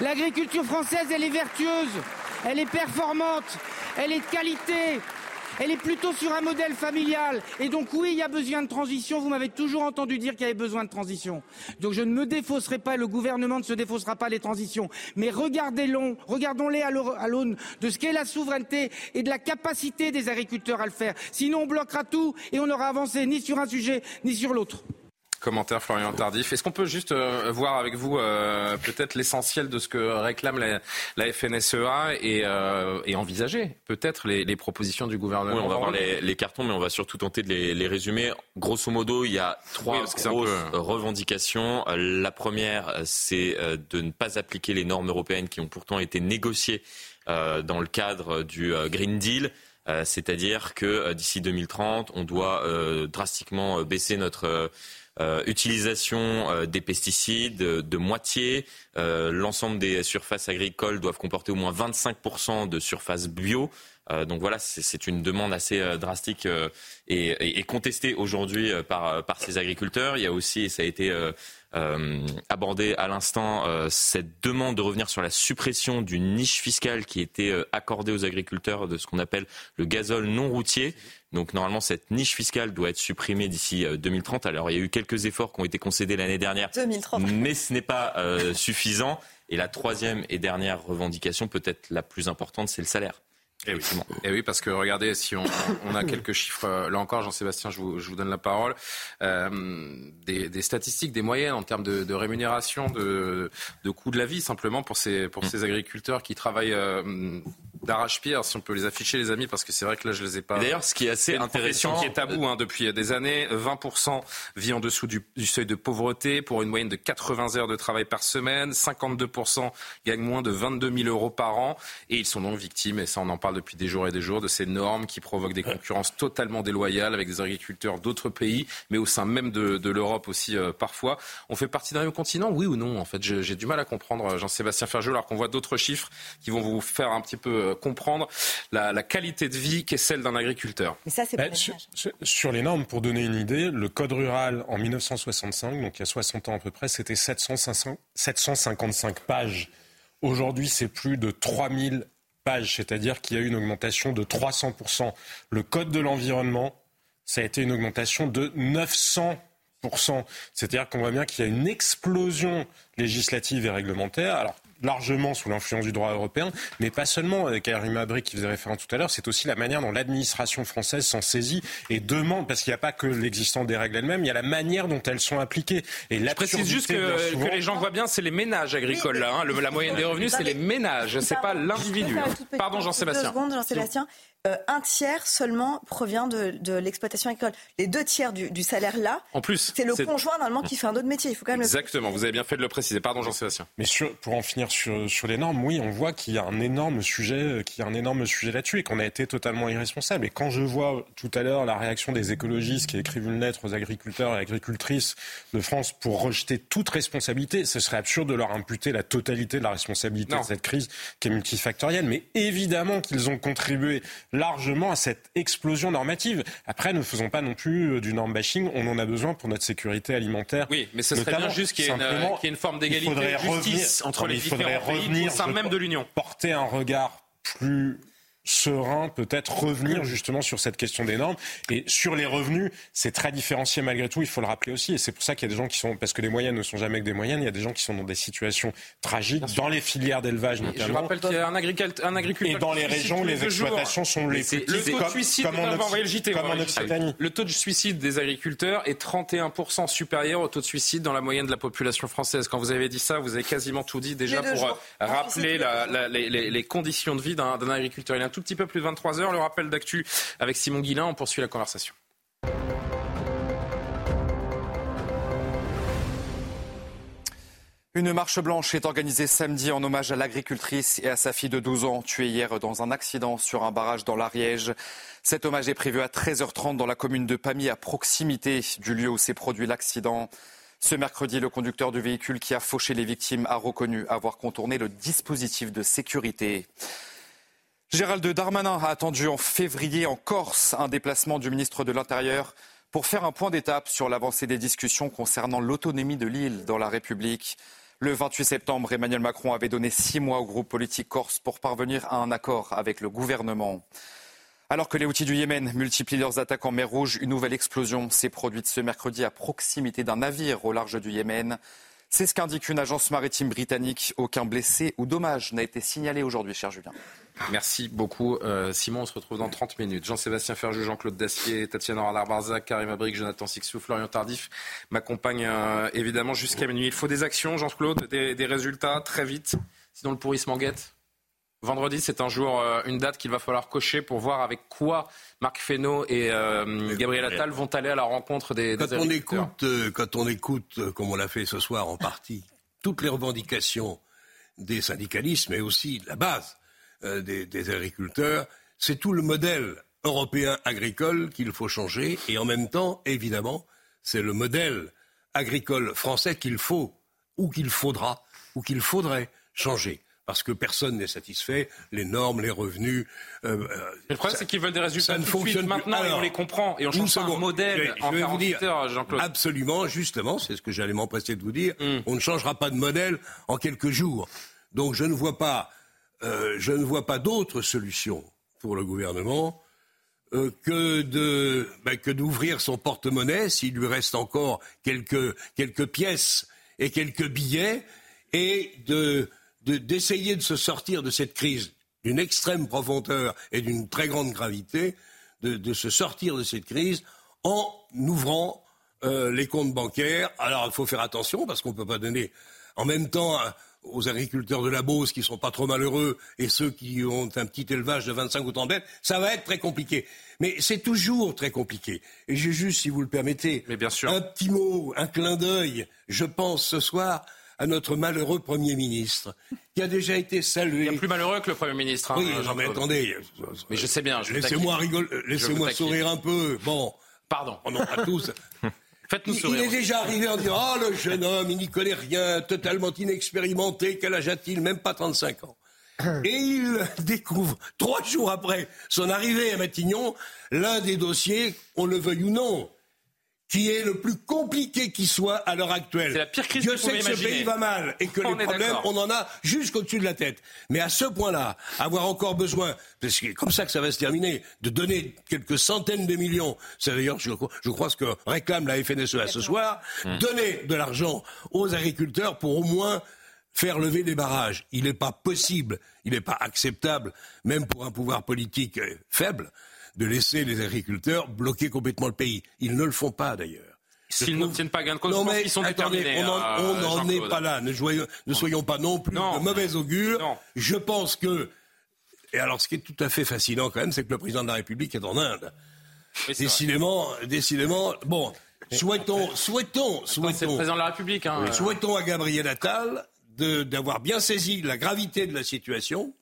L'agriculture française, elle est vertueuse, elle est performante, elle est de qualité, elle est plutôt sur un modèle familial. Et donc oui, il y a besoin de transition. Vous m'avez toujours entendu dire qu'il y avait besoin de transition. Donc je ne me défausserai pas, le gouvernement ne se défaussera pas les transitions. Mais regardez-les, regardons-les à l'aune de ce qu'est la souveraineté et de la capacité des agriculteurs à le faire. Sinon, on bloquera tout et on n'aura avancé ni sur un sujet ni sur l'autre. Commentaire Florian Tardif. Est-ce qu'on peut juste euh, voir avec vous euh, peut-être l'essentiel de ce que réclame la, FNSEA euh, et, envisager peut-être les, propositions du gouvernement oui, On va voir les, cartons, mais on va surtout tenter de les, résumer. Grosso modo, il y a trois grosses revendications. La première, c'est de ne pas appliquer les normes européennes qui ont pourtant été négociées dans le cadre du Green Deal. c'est-à-dire que d'ici 2030, on doit drastiquement baisser notre utilisation des pesticides de moitié. L'ensemble des surfaces agricoles doivent comporter au moins 25% de surfaces bio. Euh, donc voilà, c'est une demande assez euh, drastique euh, et, contestée aujourd'hui par, ces agriculteurs. Il y a aussi, et ça a été abordé à l'instant, cette demande de revenir sur la suppression d'une niche fiscale qui était accordée aux agriculteurs de ce qu'on appelle le gazole non routier. Donc normalement, cette niche fiscale doit être supprimée d'ici 2030. Alors il y a eu quelques efforts qui ont été concédés l'année dernière, 2030. mais ce n'est pas suffisant. Et la troisième et dernière revendication, peut-être la plus importante, c'est le salaire. Et oui. Et oui, parce que regardez, si on, on a quelques chiffres, euh, là encore, Jean-Sébastien, je vous, je vous, donne la parole, euh, des, des, statistiques, des moyennes en termes de, de rémunération, de, de coût de la vie, simplement pour ces, pour mm. ces agriculteurs qui travaillent euh, d'arrache-pied, si on peut les afficher, les amis, parce que c'est vrai que là, je les ai pas. D'ailleurs, ce qui est assez intéressant, qui est tabou hein, depuis des années, 20% vit en dessous du, du, seuil de pauvreté pour une moyenne de 80 heures de travail par semaine, 52% gagnent moins de 22 000 euros par an, et ils sont donc victimes, et ça, on en parle depuis des jours et des jours de ces normes qui provoquent des concurrences totalement déloyales avec des agriculteurs d'autres pays, mais au sein même de, de l'Europe aussi euh, parfois. On fait partie d'un même continent, oui ou non En fait, j'ai du mal à comprendre, euh, Jean-Sébastien Ferjou, alors qu'on voit d'autres chiffres qui vont vous faire un petit peu euh, comprendre la, la qualité de vie qu'est celle d'un agriculteur. Mais ça, c'est bah, sur, sur, les normes, pour donner une idée, le code rural en 1965, donc il y a 60 ans à peu près, c'était 755 pages. Aujourd'hui, c'est plus de 3000 c'est-à-dire qu'il y a eu une augmentation de 300%. Le Code de l'environnement, ça a été une augmentation de 900%. C'est-à-dire qu'on voit bien qu'il y a une explosion législative et réglementaire. Alors, largement sous l'influence du droit européen, mais pas seulement. Avec Karim Abri qui faisait référence tout à l'heure, c'est aussi la manière dont l'administration française s'en saisit et demande, parce qu'il n'y a pas que l'existence des règles elles-mêmes, il y a la manière dont elles sont appliquées. Et Je précise juste que, que, les gens voient bien, c'est les ménages agricoles. Là, hein. la moyenne des revenus, c'est les ménages, c'est pas l'individu. Pardon, Jean-Sébastien. Jean-Sébastien. Euh, un tiers seulement provient de, l'exploitation agricole. Les deux tiers du, salaire là, en plus, c'est le conjoint normalement qui fait un autre métier. Il faut quand même Exactement, vous avez bien fait de le préciser. Pardon Jean-Sébastien. Mais pour en finir sur, sur les normes, oui, on voit qu'il y a un énorme sujet, qu'il y a un énorme sujet là-dessus et qu'on a été totalement irresponsable. Et quand je vois tout à l'heure la réaction des écologistes qui écrivent une lettre aux agriculteurs et agricultrices de France pour rejeter toute responsabilité, ce serait absurde de leur imputer la totalité de la responsabilité de cette crise qui est multifactorielle. Mais évidemment qu'ils ont contribué largement à cette explosion normative. Après, ne faisons pas non plus euh, du norm bashing. On en a besoin pour notre sécurité alimentaire. Oui, mais ce serait bien juste qu'il y, ait une, forme d'égalité de justice entre les différents pays au sein même de l'Union. Porter un regard plus serein, peut-être revenir justement sur cette question des normes. Et sur les revenus, c'est très différencié malgré tout, il faut le rappeler aussi. Et c'est pour ça qu'il y a des gens qui sont, parce que les moyennes ne sont jamais que des moyennes, il y a des gens qui sont dans des situations tragiques, dans les filières d'élevage notamment. Je rappelle qu'il y a un, agriculteur, un agriculteur Et dans les régions, les exploitations sont les plus Le taux de suicide, comme, en, Occitanie. Le taux de suicide des agriculteurs est 31% supérieur au taux de suicide dans la moyenne de la population française. Quand vous avez dit ça, vous avez quasiment tout dit déjà pour rappeler les, conditions de vie d'un agriculteur. Il tout petit peu plus de 23 heures. Le rappel d'actu avec Simon Guillain. On poursuit la conversation. Une marche blanche est organisée samedi en hommage à l'agricultrice et à sa fille de 12 ans, tuée hier dans un accident sur un barrage dans l'Ariège. Cet hommage est prévu à 13h30 dans la commune de Pamy, à proximité du lieu où s'est produit l'accident. Ce mercredi, le conducteur du véhicule qui a fauché les victimes a reconnu avoir contourné le dispositif de sécurité. Gérald Darmanin a attendu en février en Corse un déplacement du ministre de l'Intérieur pour faire un point d'étape sur l'avancée des discussions concernant l'autonomie de l'île dans la République. Le 28 septembre, Emmanuel Macron avait donné six mois au groupe politique corse pour parvenir à un accord avec le gouvernement. Alors que les outils du Yémen multiplient leurs attaques en mer Rouge, une nouvelle explosion s'est produite ce mercredi à proximité d'un navire au large du Yémen. C'est ce qu'indique une agence maritime britannique. Aucun blessé ou dommage n'a été signalé aujourd'hui, cher Julien. Merci beaucoup. Euh, Simon, on se retrouve dans 30 minutes. Jean-Sébastien Ferjou, Jean-Claude Dacier, Tatiana Renard-Barzac, Karim Abric, Jonathan Sixou, Florian Tardif m'accompagnent euh, évidemment jusqu'à minuit. Il faut des actions, Jean-Claude, des, des, résultats très vite. Sinon, le pourrissement guette. Vendredi, c'est un jour, euh, une date qu'il va falloir cocher pour voir avec quoi Marc Fesneau et euh, Gabriel Attal vont aller à la rencontre des, quand on écoute, quand on écoute, comme on l'a fait ce soir en partie, toutes les revendications des syndicalistes, mais aussi la base, euh, des, agriculteurs, c'est tout le modèle européen agricole qu'il faut changer. Et en même temps, évidemment, c'est le modèle agricole français qu'il faut, ou qu'il faudra, ou qu'il faudrait changer parce que personne n'est satisfait, les normes, les revenus. Euh, euh le problème, c'est qu'ils veulent des résultats ça ne fonctionne maintenant et on les comprend et on change pas un modèle je, en vais vous dire, Jean-Claude. Absolument, justement, c'est ce que j'allais m'empresser de vous dire. Hmm. On ne changera pas de modèle en quelques jours. Donc je ne vois pas, euh, je ne vois pas d'autre solution pour le gouvernement euh, que de ben, que d'ouvrir son porte-monnaie s'il lui reste encore quelques quelques pièces et quelques billets et de d'essayer de, se sortir de cette crise d'une extrême profondeur et d'une très grande gravité, de, se sortir de cette crise en ouvrant euh, les comptes bancaires. Alors il faut faire attention parce qu'on ne peut pas donner en même temps aux agriculteurs de la Beauce qui sont pas trop malheureux et ceux qui ont un petit élevage de 25 ou 30 bêtes, ça va être très compliqué. Mais c'est toujours très compliqué. Et j'ai juste, si vous le permettez, un petit mot, un clin d'œil. Je pense ce soir à notre malheureux Premier ministre, qui a déjà été salué. Il y a plus malheureux que le Premier ministre. Hein, oui, non, mais attendez. Mais je sais bien. Laissez-moi rigoler, laissez-moi sourire un peu. Bon. Pardon. On en a tous. Faites-nous il, sourire. Il est déjà arrivé en disant Oh, le jeune homme, il n'y connaît rien, totalement inexpérimenté, quel âge a-t-il Même pas 35 ans. Et il découvre, trois jours après son arrivée à Matignon, l'un des dossiers, on le veuille ou non, qui est le plus compliqué qui soit à l'heure actuelle. C'est la pire crise Je sais que ce pays va mal et que les problèmes, on en a jusqu'au-dessus de la tête. Mais à ce point-là, avoir encore besoin, parce que c'est comme ça que ça va se terminer, de donner quelques centaines de millions, c'est d'ailleurs, je, je, crois, ce que réclame la FNSEA ce soir, mmh. donner de l'argent aux agriculteurs pour au moins faire lever des barrages. Il n'est pas possible, il n'est pas acceptable, même pour un pouvoir politique euh, faible, de laisser les agriculteurs bloquer complètement le pays. Ils ne le font pas d'ailleurs. S'ils n'obtiennent pas gain de cause, non, mais, ils sont attendez, déterminés. On n'en est pas là. Ne, ne, soyons pas non plus de mauvais augure. Je pense que. Et alors, ce qui est tout à fait fascinant quand même, c'est que le président de la République est en Inde. décidément, décidément. Bon, souhaitons, souhaitons, souhaitons. C'est le président de la République. Hein, souhaitons à Gabriel Attal d'avoir bien saisi la gravité de la situation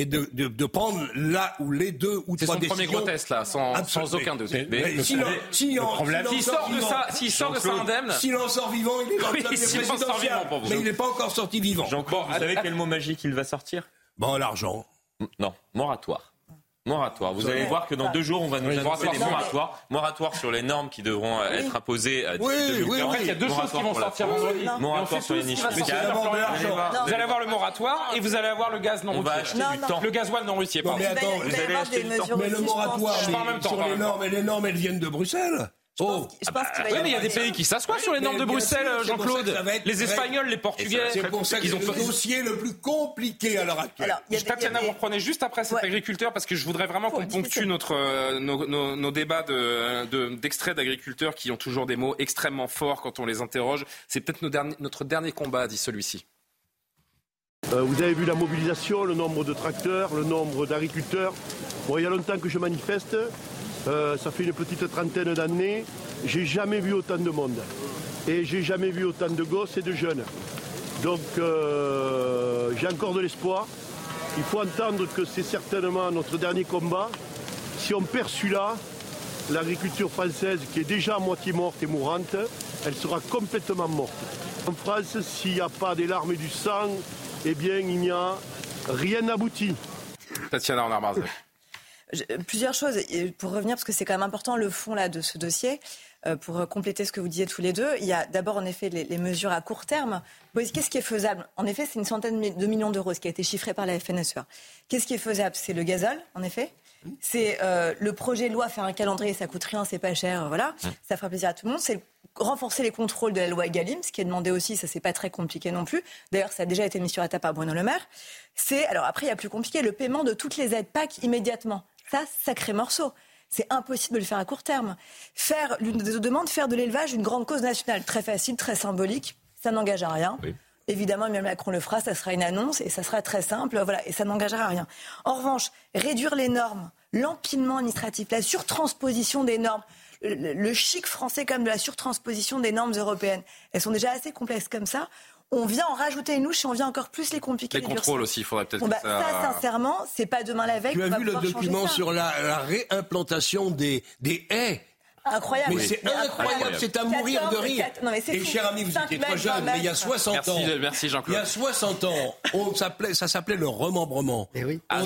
et de, de, de, prendre là où les deux ou trois décisions. C'est son premier gros test là, sans, sans aucun doute. Mais, s'il si sort de ça, s'il sort de ça indemne, s'il en sort vivant, il est dans le oui, pour vous. Mais il n'est pas encore sorti vivant. Jean-Claude, vous savez quel mot magique il va sortir? Bon, l'argent. Non, moratoire. Moratoire. Vous allez voir que dans deux jours, on va nous annoncer des moratoires. Moratoire sur les normes qui devront euh, être imposées à oui, oui, il y a deux choses qui vont sortir vendredi. Moratoire sur les niches fiscales. Vous allez avoir le moratoire et vous allez avoir le gaz non routier. On va acheter du temps. Le gasoil non routier. Mais attends, vous allez acheter du temps. Mais le moratoire sur les normes, les normes, elles viennent de Bruxelles. Oh. Je pense, oui, mais il y a des pays qui s'assoient sur les normes de Bruxelles, Jean-Claude. Les Espagnols, les Portugais. C'est pour ça qu'ils ont le dossier le plus compliqué à l'heure actuelle. Alors, Tatiana, vous reprenez juste après cet agriculteur parce que je voudrais vraiment qu'on ponctue notre, euh, nos, nos, nos, débats d'extraits de, d'agriculteurs qui ont toujours des mots extrêmement forts quand on les interroge. C'est peut-être notre dernier combat, dit celui-ci. Euh, vous avez vu la mobilisation, le nombre de tracteurs, le nombre d'agriculteurs. Bon, il y a longtemps que je manifeste. Euh, ça fait une petite trentaine d'années. J'ai jamais vu autant de monde. Et j'ai jamais vu autant de gosses et de jeunes. Donc euh, j'ai encore de l'espoir. Il faut entendre que c'est certainement notre dernier combat. Si on perd celui-là, l'agriculture française, qui est déjà à moitié morte et mourante, elle sera complètement morte. En France, s'il n'y a pas des larmes et du sang, eh bien, il n'y a rien abouti. Tatiana plusieurs choses pour revenir parce que c'est quand même important le fond là de ce dossier. Euh, pour compléter ce que vous disiez tous les deux, il y a d'abord en effet les, mesures à court terme. Qu'est-ce qui est faisable? En effet, c'est une centaine de millions d'euros, ce qui a été chiffré par la FNSEA. Qu'est-ce qui est faisable? C'est le gazole, en effet. C'est euh, le projet de loi, faire un calendrier, ça coûte rien, c'est pas cher, voilà, ça fera plaisir à tout le monde. C'est renforcer les contrôles de la loi Egalim, ce qui est demandé aussi, ça c'est pas très compliqué non plus. D'ailleurs, ça a déjà été mis sur la table par Bruno Le Maire. C'est, alors après, il y a plus compliqué, le paiement de toutes les aides PAC immédiatement. Ça, sacré morceau. C'est impossible de le faire à court terme. Faire l'une des demandes, faire de l'élevage une grande cause nationale, très facile, très symbolique, ça n'engage à rien. Évidemment, Emmanuel Macron le fera, ça sera une annonce et ça sera très simple, voilà, et ça n'engagera à rien. En revanche, réduire les normes, l'empilement administratif, la surtransposition des normes, le, chic français comme de la surtransposition des normes européennes, elles sont déjà assez complexes comme ça on vient en rajouter une louche et on vient encore plus les compliquer. Les, contrôles aussi, il faudrait peut-être bon, bah, ça... ça... sincèrement, c'est pas demain la veille. Tu as vu le document sur la, la réimplantation des, des haies? Incroyable. Mais c'est incroyable, c'est à mourir de rire. Non, mais Et cher ami, vous étiez trop jeune, mais il y a 60 merci, ans. Merci Jean-Claude. Il y a 60 ans, on s'appelait, ça s'appelait le remembrement. Et oui. Ah,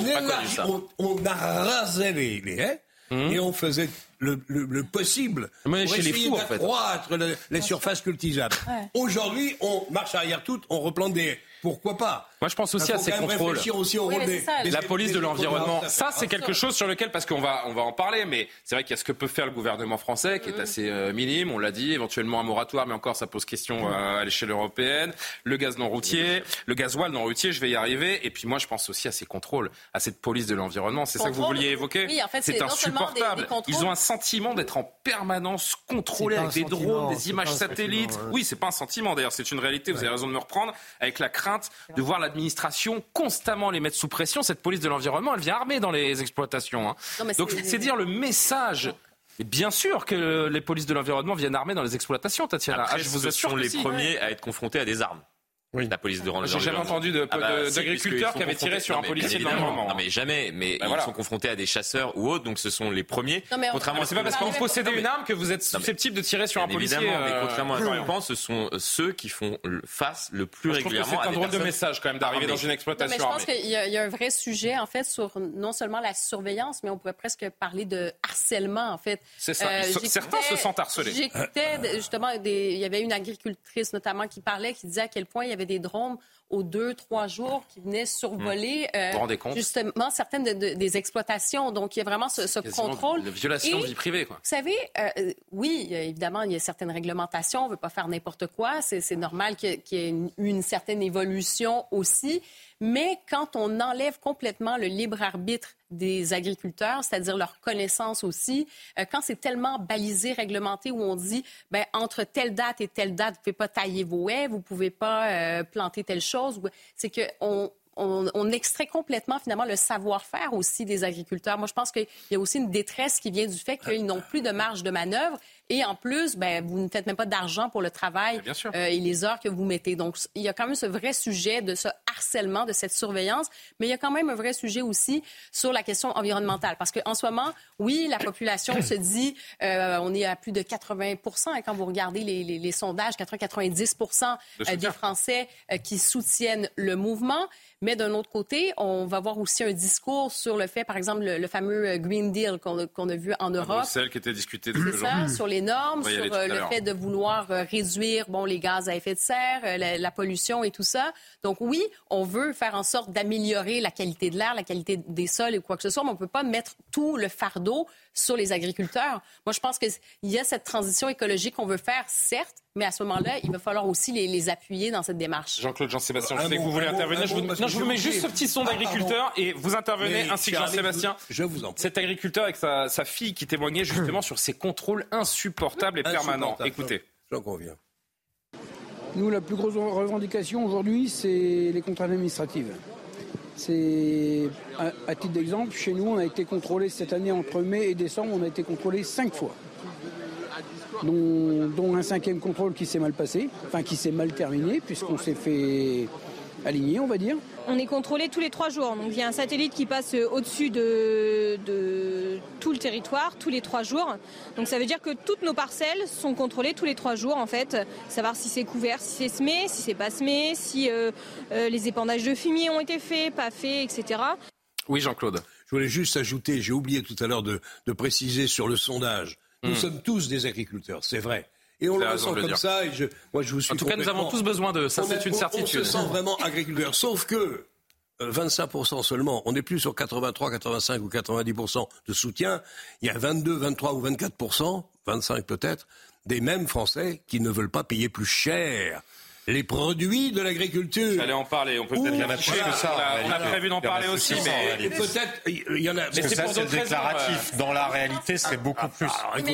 on, arrasait les, les haies et on faisait le, le- le possible Mais pour chez les essayer fous, en fait. d'accroître le- les surfaces cultivables. Ouais. Aujourd'hui, on marche arrière toute, on replante des. Pourquoi pas Moi, je pense aussi à ces contrôles. réfléchir aussi au Oui, rôle mais des, c'est ça, des- La police de l'environnement, ça c'est quelque chose sur lequel, parce qu'on va, on va en parler, mais c'est vrai qu'il y a ce que peut faire le gouvernement français, qui est assez euh, minime, on l'a dit, éventuellement un moratoire, mais encore ça pose question euh, à l'échelle européenne. Le gaz non routier, le gasoil non routier, je vais y arriver. Et puis moi, je pense aussi à ces contrôles, à cette police de l'environnement. C'est ça que vous vouliez évoquer Oui, en fait, c'est insupportable. Ils ont un sentiment d'être en permanence contrôlés avec des drones, des images satellites. hein. Oui, c'est pas un sentiment d'ailleurs, c'est une réalité. Vous avez raison de me reprendre avec la crainte de voir l'administration constamment les mettre sous pression. Cette police de l'environnement, elle vient armée dans les exploitations. hein. Non, mais Donc c'est- dire le message. Et bien sûr que les polices de l'environnement viennent armées dans les exploitations, Tatiana. Après, Ah, je vous ce assure sont que les si. premiers à être confrontés à des armes. Oui. La police de J'ai jamais entendu Ah bah, si, d'agriculteurs qui avaient tiré sur un Non, mais policier de évidemment. l'environnement. Non mais jamais, mais Bah ils voilà. sont confrontés à des chasseurs ou autres, donc ce sont les premiers. Non, mais on- contrairement Mais à c'est pas parce que vous possédez une arme que vous êtes mais- susceptible de tirer sur un policier. évidemment, mais euh, contrairement à ce qu'on pense, ce sont euh, ceux qui font face le plus je régulièrement c'est à un drôle de message quand même d'arriver Ah, mais- dans une Non, mais exploitation je pense qu'il y, a- il y a un vrai sujet, en fait, sur non seulement la surveillance, mais on pourrait presque parler de harcèlement, en fait. C'est ça. J'écoutais- certains se sentent harcelés. J'écoutais justement, il y avait une agricultrice notamment qui parlait, qui disait à quel point il y avait des drones aux deux, trois jours qui venaient survoler euh, Vous vous rendez compte? justement certaines de- de- des exploitations. Donc, il y a vraiment ce, contrôle. De violation de Et- vie privée, quoi. vous savez, euh, euh, oui, euh, évidemment, il y a certaines réglementations. On ne veut pas faire n'importe quoi. C'est normal qu'il y ait- qu'il y ait une, une certaine évolution aussi. Mais quand on enlève complètement le libre arbitre des agriculteurs, c'est-à-dire leur connaissance aussi, euh, quand c'est tellement balisé, réglementé, où on dit, ben, entre telle date et telle date, vous pouvez pas tailler vos haies, vous pouvez pas euh, planter telle chose, c'est qu'on on, on extrait complètement finalement le savoir-faire aussi des agriculteurs. Moi, je pense qu'il y a aussi une détresse qui vient du fait qu'ils n'ont plus de marge de manœuvre et en plus, ben, vous ne faites même pas d'argent pour le travail Bien sûr. euh, et les heures que vous mettez. Donc, il y a quand même ce vrai sujet de ce harcèlement, de cette surveillance, mais il y a quand même un vrai sujet aussi sur la question environnementale. Parce qu'en ce moment, oui, la population se dit, euh, on est à plus de 80 et quand vous regardez les, les- les sondages, 80-90 De euh, des Français euh, qui soutiennent le mouvement. Mais d'un autre côté, on va voir aussi un discours sur le fait, par exemple, le, le fameux Green Deal qu'on a, vu en Europe. Bruxelles qui était discuté depuis Les normes, sur euh, le fait de vouloir euh, réduire bon, les gaz à effet de serre, euh, la, la pollution et tout ça. Donc oui, on veut faire en sorte d'améliorer la qualité de l'air, la qualité des sols et quoi que ce soit, mais on ne peut pas mettre tout le fardeau sur les agriculteurs. Moi, je pense qu'il y a cette transition écologique qu'on veut faire, certes, mais à ce moment-là, il va falloir aussi les, les appuyer dans cette démarche. Jean-Claude Jean-Sébastien, je sais que vous voulez intervenir. Je vous, non, je vous mets juste ce petit son Ah, d'agriculteur et vous intervenez ainsi que Jean-Sébastien. Je vous en prie. Cet agriculteur avec sa, sa fille qui témoignait justement sur ces contrôles insupportables et permanents. Écoutez. J'en conviens. Nous, la plus grosse revendication aujourd'hui, c'est les contraintes administratives. C'est, à, à titre d'exemple, chez nous, on a été contrôlé cette année entre mai et décembre, on a été contrôlé cinq fois. Dont, dont un cinquième contrôle qui s'est mal passé, enfin qui s'est mal terminé, puisqu'on s'est fait aligner, on va dire. On est contrôlé tous les trois jours. Donc il y a un satellite qui passe au-dessus de, de tout le territoire tous les trois jours. Donc ça veut dire que toutes nos parcelles sont contrôlées tous les trois jours en fait. Savoir si c'est couvert, si c'est semé, si c'est pas semé, si euh, euh, les épandages de fumier ont été faits, pas faits, etc. Oui, Jean-Claude. Je voulais juste ajouter, j'ai oublié tout à l'heure de, de préciser sur le sondage. Nous Hmm. sommes tous des agriculteurs, c'est vrai. Et on le ressent comme dire. ça. Et je, moi, je vous suis En tout cas, nous avons tous besoin de ça, On c'est est- une certitude. On se sent vraiment agriculteur. Sauf que euh, 25% seulement, on n'est plus sur 83, 85 ou 90% de soutien. Il y a 22, 23 ou 24%, 25 peut-être, des mêmes Français qui ne veulent pas payer plus cher les produits de l'agriculture. Allez en parler, on peut peut-être Ouh, y en a plus voilà. que ça. On a- prévu d'en parler plus aussi, mais. Peut-être, il y en a- Mais c'est ça, pour c'est d'autres déclaratif. Dans la réalité, c'est beaucoup plus.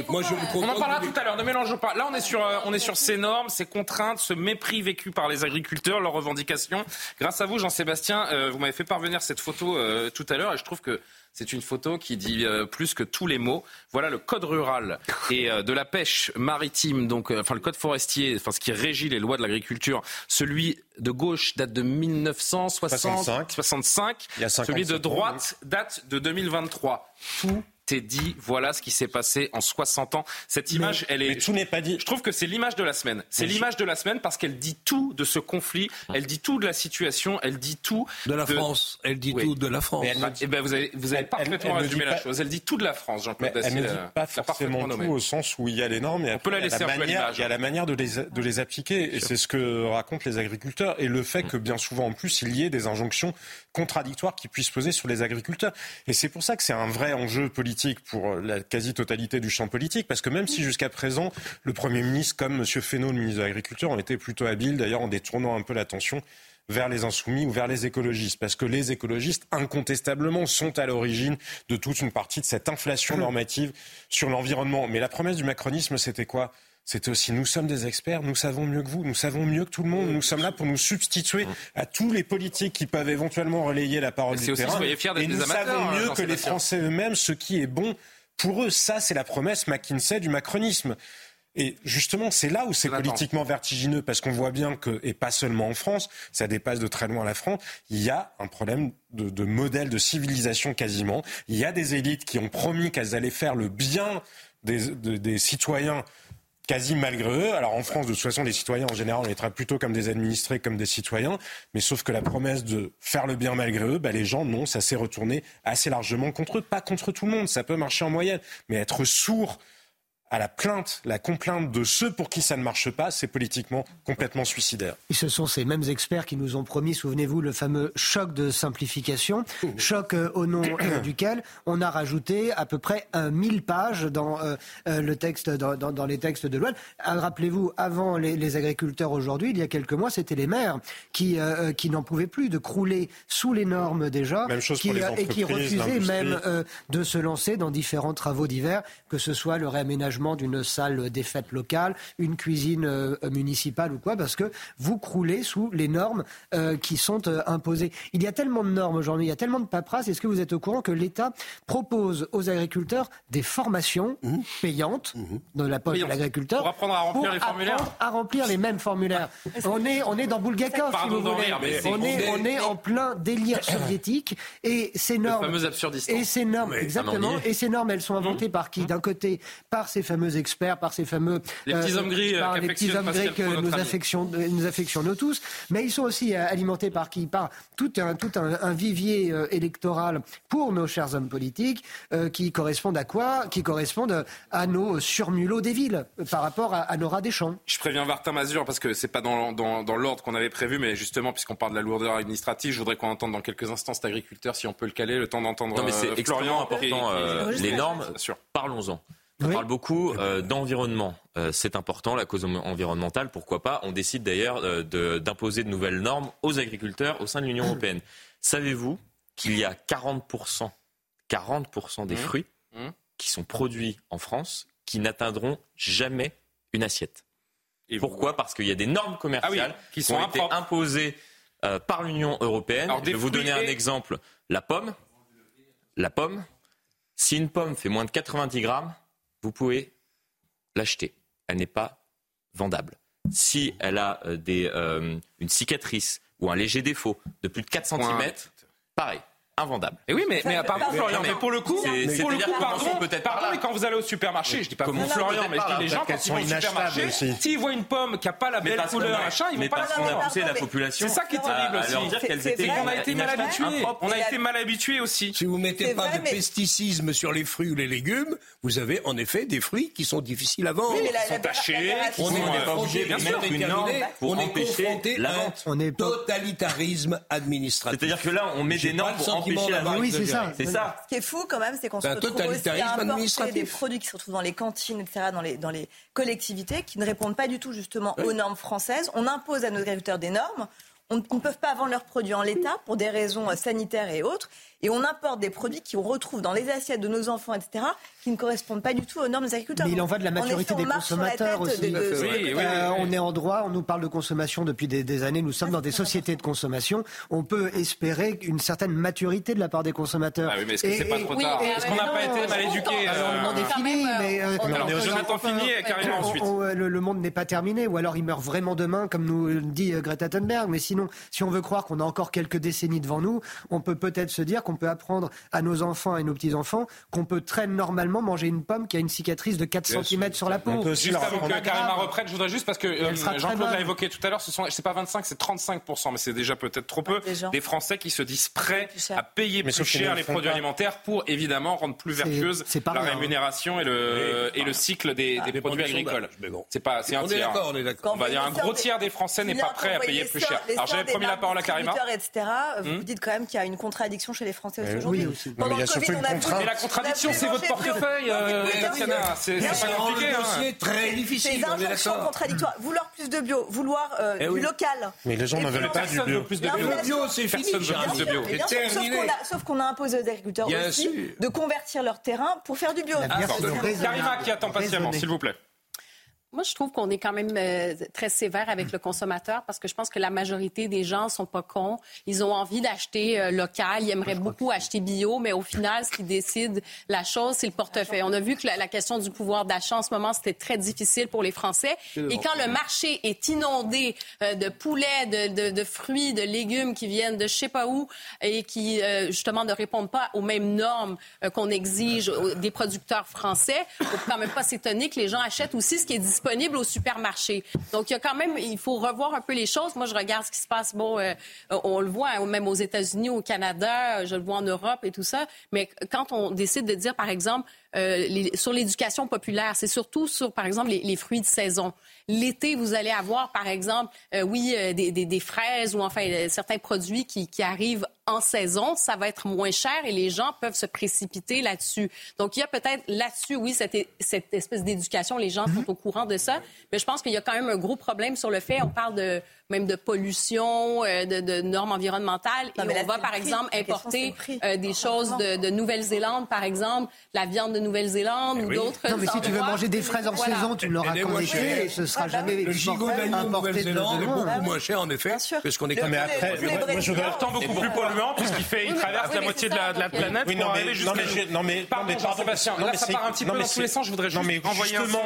Moi, je me On en parlera tout à l'heure, ne mélangeons pas. Là, on est sur, euh, on est sur ces normes, ces contraintes, ce mépris vécu par les agriculteurs, leurs revendications. Grâce à vous, Jean-Sébastien, euh, vous m'avez fait parvenir cette photo euh, tout à l'heure et je trouve que c'est une photo qui dit euh, plus que tous les mots. Voilà le code rural et euh, de la pêche maritime, donc euh, enfin le code forestier, enfin ce qui régit les lois de l'agriculture. Celui de gauche date de 1965. 65. Celui de droite date de 2023. Tout est dit. Voilà ce qui s'est passé en 60 ans. Cette image, elle est. Mais tout n'est pas dit. Je trouve que c'est l'image de la semaine. C'est l'image de la semaine parce qu'elle dit tout de ce conflit. Elle dit tout de la situation. Elle dit tout de la France. Elle dit tout de la France. Eh ben vous avez, vous avez parfaitement résumé la chose. Elle dit tout de la France, Jean-Claude Elle ne dit Dacier, pas forcément tout au sens où il y a les normes. Et On peut la laisser manière, il y a la manière de les, de les appliquer. Et c'est ce que racontent les agriculteurs. Et le fait que bien souvent, en plus, il y ait des injonctions contradictoires qui puissent peser sur les agriculteurs. Et c'est pour ça que c'est un vrai enjeu politique pour la quasi-totalité du champ politique. Parce que même si jusqu'à présent, le Premier ministre, comme M. Fesneau, le ministre de l'Agriculture, ont été plutôt habiles, d'ailleurs, en détournant un peu l'attention vers les insoumis ou vers les écologistes. Parce que les écologistes, incontestablement, sont à l'origine de toute une partie de cette inflation normative sur l'environnement. Mais la promesse du macronisme, c'était quoi? C'était aussi nous sommes des experts, nous savons mieux que vous, nous savons mieux que tout le monde, nous sommes là pour nous substituer à tous les politiques qui peuvent éventuellement relayer la parole du aussi terrain. soyez fiers Et nous amateurs, savons mieux que les. Français eux-mêmes ce qui est bon pour eux. Ça, c'est la promesse McKinsey du macronisme. Et justement, c'est là où c'est politiquement vertigineux, parce qu'on voit bien que, et pas seulement en France, ça dépasse de très loin la France, il y a un problème de, de modèle de civilisation quasiment. Il y a des élites qui ont promis qu'elles allaient faire le bien des, de- des citoyens quasi malgré eux. Alors en France, de toute façon, les citoyens en général, on les traite plutôt comme des administrés, comme des citoyens. Mais sauf que la promesse de faire le bien malgré eux, bah, les gens, non, ça s'est retourné assez largement contre eux. Pas contre tout le monde, ça peut marcher en moyenne. Mais être sourd à la plainte, la complainte de ceux pour qui ça ne marche pas, c'est politiquement complètement suicidaire. Et ce sont ces mêmes experts qui nous ont promis, souvenez-vous, le fameux choc de simplification, choc euh, au nom euh, duquel on a rajouté à peu près un 1000 pages dans euh, euh, le texte, dans, dans- dans les textes de loi. Ah, Rappelez-vous, avant les, les agriculteurs aujourd'hui, il y a quelques mois, c'était les maires qui, euh, euh, qui n'en pouvaient plus de crouler sous les normes déjà, Même chose qui, pour les euh, et qui refusaient même euh, de se lancer dans différents travaux divers, que ce soit le réaménagement d'une salle des fêtes locales, une cuisine euh, municipale ou quoi, parce que vous croulez sous les normes euh, qui sont euh, imposées. Il y a tellement de normes aujourd'hui, il y a tellement de paperasse. Est-ce que vous êtes au courant que l'État propose aux agriculteurs des formations payantes dans la poche de l'agriculteur Pour apprendre à remplir pour les formulaires apprendre à remplir les mêmes formulaires. On est, on est dans Bulgakov, si vous voulez. rire, mais c'est- On est, on est- en plein délire soviétique et ces normes. Et ces normes, exactement. Et ces normes, elles sont inventées par qui? D'un côté, par ces fameux experts, par ces fameux euh, Les petits hommes gris, euh, par les petits hommes gris que notre nous affectionnons, nous affectionnons tous. Mais ils sont aussi euh, alimentés par qui? Par tout un tout un, un vivier euh, électoral pour nos chers hommes politiques, euh, qui correspondent à quoi? Qui correspondent à nos surmulots des villes euh, par rapport à, à Nora Deschamps. Je préviens Martin Mazur parce que c'est pas dans, dans, dans l'ordre qu'on avait prévu, mais justement, puisqu'on parle de la lourdeur administrative, je voudrais qu'on entende dans quelques instants cet agriculteur, si on peut le caler, le temps d'entendre Non, mais c'est euh, extrêmement important. euh, qui- les normes, parlons-en. On parle beaucoup euh, d'environnement. Euh, c'est important, la cause en- environnementale, pourquoi pas. On décide d'ailleurs euh, d'imposer de, nouvelles normes aux agriculteurs au sein de l'Union européenne. Savez-vous qu'il y a 40%, 40% des Mmh. fruits Mmh. qui sont produits en France qui n'atteindront jamais une assiette? Pourquoi? Parce qu'il y a des normes commerciales Ah oui, qui qui sont ont été imposées par l'Union européenne. Alors, Je vais vous donner un et- exemple. La pomme, la pomme, si une pomme fait moins de 90 grammes, vous pouvez l'acheter. Elle n'est pas vendable. Si elle a euh, des, euh, une cicatrice ou un léger défaut de plus de 4 cm, pareil, invendable. Et oui, mais, mais pardon, Mais- Florian, mais pour le coup, c'est- pour le coup, pardon, peut-être par pardon, mais quand vous allez au supermarché, je dis pas vous, Commençons Florian, mais je dis les gens quand ils sont vont au inachetables supermarché, aussi. s'ils voient une pomme qui a pas la belle couleur, a- machin, ils vont pas la a poussé la population C'est ça qui est terrible aussi. On a été mal impropres. On a été mal habitués aussi. Si vous mettez pas de pesticides sur les fruits ou les légumes, vous avez en effet des fruits qui sont difficiles à vendre. Sont tachés, On n'est euh, pas obligé de bien sûr, mettre une norme pour on est empêcher confronté la à vente. un On est totalitarisme administratif. C'est-à-dire que là, on met des normes pour empêcher la. Oui, c'est ça. C'est ça. Ce qui est fou quand même, c'est qu'on se un retrouve aussi à importer des produits qui se retrouvent dans les cantines, etc., dans les, dans les collectivités, qui ne répondent pas du tout justement aux normes françaises. On impose à nos agriculteurs des normes. on- ne peuvent pas vendre leurs produits en l'état pour des raisons euh, sanitaires et autres. Et on importe des produits qu'on retrouve dans les assiettes de nos enfants, etc., qui ne correspondent pas du tout aux normes des agriculteurs. Mais il en va de la effet, maturité des consommateurs aussi. de- de- de- Euh, on est en droit, on nous parle de consommation depuis des, des années. Nous sommes dans des sociétés de consommation. On peut espérer une certaine maturité de la part des consommateurs. Ah oui, mais est-ce que c'est pas trop oui, tard Est-ce qu'on n'a pas été mal éduqués Alors, euh, le monde est fini, mais euh, Alors, on est au Jonathan fini et carrément ensuite. le, monde n'est pas terminé, ou alors il meurt vraiment demain, comme nous le dit euh, Greta Thunberg. Mais sinon, si on veut croire qu'on a encore quelques décennies devant nous, on peut peut-être se dire qu'on peut apprendre à nos enfants et nos petits-enfants qu'on peut très normalement manger une pomme qui a une cicatrice de 4 Bien cm sûr. sur la peau. Juste avant que Karima reprenne, je voudrais juste parce que euh, Jean-Claude l'a évoqué tout à l'heure, ce sont, c'est pas 25, c'est 35 mais c'est déjà peut-être trop peu. Des Français qui se disent prêts à payer Mais plus cher le les produits pas. alimentaires pour évidemment rendre plus vertueuse c'est la hein. rémunération et le et le cycle des, des produits du agricoles. bon. C'est pas, c'est un On est tiers. d'accord, on est d'accord. On va dire un gros tiers des Français n'est pas prêt à payer plus cher. Alors j'avais promis la parole à Karima. etc., vous Hmm vous dites quand même qu'il y a une contradiction chez les Français aussi Eh aujourd'hui. oui, aussi. Non, Pendant mais il y a le surtout une contrainte. Mais la contradiction, c'est votre portefeuille, euh, Tatiana. sûr. C'est- c'est pas compliqué, hein. dossier très difficile, est injonctions contradictoires. Vouloir plus de bio, vouloir euh, Eh du local. Mais les gens Et ne veulent pas du Personne bio. Le bio, c'est fini. Personne veut Bien plus de bio. Sauf qu'on a, imposé aux agriculteurs aussi de convertir leur terrain pour faire du bio. C'est raisonnable. Karima qui attend patiemment, s'il vous plaît. Moi, je trouve qu'on est quand même euh, très sévère avec le consommateur parce que je pense que la majorité des gens sont pas cons. Ils ont envie d'acheter euh, local. Ils aimeraient beaucoup acheter bio, mais au final, ce qui décide la chose, c'est le portefeuille. On a vu que la, la question du pouvoir d'achat en ce moment, c'était très difficile pour les Français. Et quand le marché est inondé euh, de poulets, de, de- de fruits, de légumes qui viennent de je sais pas où et qui, justement, ne répondent pas aux mêmes normes qu'on exige aux- des producteurs français, faut quand même pas s'étonner que les gens achètent aussi ce qui est disponible au supermarché. Donc, il y a quand même, il faut revoir un peu les choses. Moi, je regarde ce qui se passe, bon, euh, on le voit hein, même aux États-Unis, au Canada, je le vois en Europe et tout ça. Mais quand on décide de dire, par exemple, les- sur l'éducation populaire, c'est surtout sur, par exemple, les, les fruits de saison. L'été, vous allez avoir, par exemple, euh, oui, euh, des, des- des fraises ou enfin euh, certains produits qui, qui arrivent en saison. Ça va être moins cher et les gens peuvent se précipiter là-dessus. Donc, il y a peut-être là-dessus, oui, cette, cette espèce d'éducation. Les gens sont au courant de ça. Mais je pense qu'il y a quand même un gros problème sur le fait, on parle de même de pollution, euh, de, de normes environnementales. Non, et on va, c'est par exemple, importer c'est euh, des choses de, de Nouvelle-Zélande, par exemple, la viande de Nouvelle-Zélande ou d'autres Non, mais si tu veux manger des fraises en Voilà. saison, tu été cher. et ce sera Ah, bah jamais Le gigot d'agneau Nouvelle-Zélande est beaucoup moins cher, en effet, sûr. que ce qu'on est mais tous après, gens- Pourtant beaucoup plus polluant puisqu'il fait, il traverse la moitié c'est de la, euh, planète Oui, pour non, mais, arriver non, mais, jusqu'à non, mais, Pardon, non, mais, Jean-Sébastien, non, là, mais ça c'est- part un petit peu dans tous c'est- les sens. Je voudrais non, juste mais renvoyer un justement,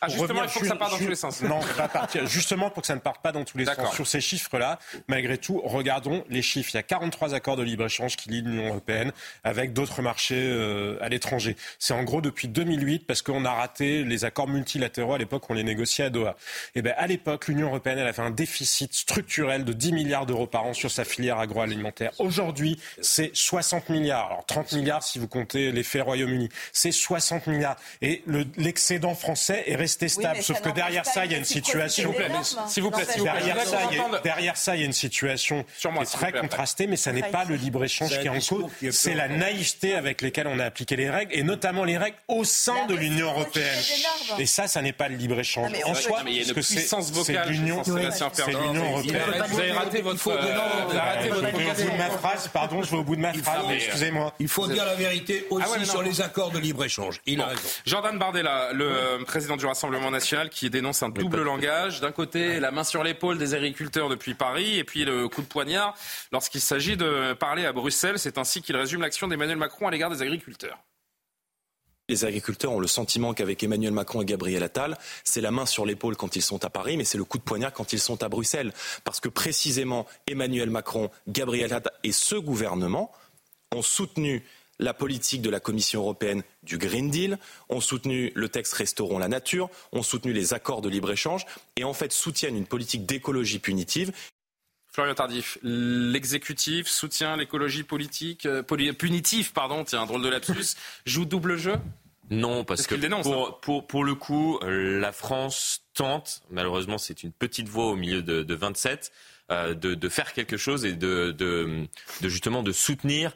Ah, justement, il faut que ça parte dans tous les sens. Non, pas partir. Justement, pour que ça ne parte pas dans tous les D'accord. sens. Sur ces chiffres-là, malgré tout, regardons les chiffres. Il y a 43 accords de libre-échange qui lient l'Union européenne avec d'autres marchés euh, à l'étranger. C'est en gros depuis 2008 parce qu'on a raté les accords multilatéraux à l'époque, on les négociait à Doha. Et ben, à l'époque, l'Union européenne, elle avait un déficit structurel de 10 milliards d'euros par an sur sa filière agroalimentaire. Aujourd'hui, c'est 60 milliards. Alors 30 milliards si vous comptez l'effet Royaume-Uni. C'est 60 milliards. Et le- l'excédent français est resté stable. mais Sauf que derrière ça, il y a une situation. S'il vous plaît, s'il vous plaît. Derrière ça, il y a, entendre- derrière ça, il y a une situation Sur moi, qui est très contrastée, mais ça n'est pas le libre-échange qui est en cause. C'est la naïveté avec laquelle on a appliqué les règles, et notamment les règles au sein de l'Union aussi européenne. Et ça, ça n'est pas le libre-échange. En soi, il y a une puissance vocale c'est l'Union européenne. euh, vous avez raté Je votre vais au bout de ma phrase, pardon, je vais au bout de ma phrase, excusez-moi. Il faut dire la vérité aussi Ah non. sur les accords de libre-échange. Il a raison. Jordan Bardella, le président du Rassemblement national, qui dénonce un double langage. D'un côté, la main sur l'épaule des agriculteurs depuis Paris, et puis le coup de poignard lorsqu'il s'agit de parler à Bruxelles. C'est ainsi qu'il résume l'action d'Emmanuel Macron à l'égard des agriculteurs. Les agriculteurs ont le sentiment qu'avec Emmanuel Macron et Gabriel Attal, c'est la main sur l'épaule quand ils sont à Paris, mais c'est le coup de poignard quand ils sont à Bruxelles. Parce que précisément, Emmanuel Macron, Gabriel Attal et ce gouvernement ont soutenu la politique de la Commission européenne du Green Deal, ont soutenu le texte Restaurons la nature, ont soutenu les accords de libre-échange. Et en fait soutiennent une politique d'écologie punitive. Florian Tardif, l'exécutif soutient l'écologie politique, euh, punitive, pardon, tiens, un drôle de lapsus, joue double jeu? Non, parce Parce que dénonce, pour, pour, pour le coup, euh, la France tente, malheureusement c'est une petite voix au milieu de, de 27, euh, de, de faire quelque chose et de, de, de justement de soutenir, euh,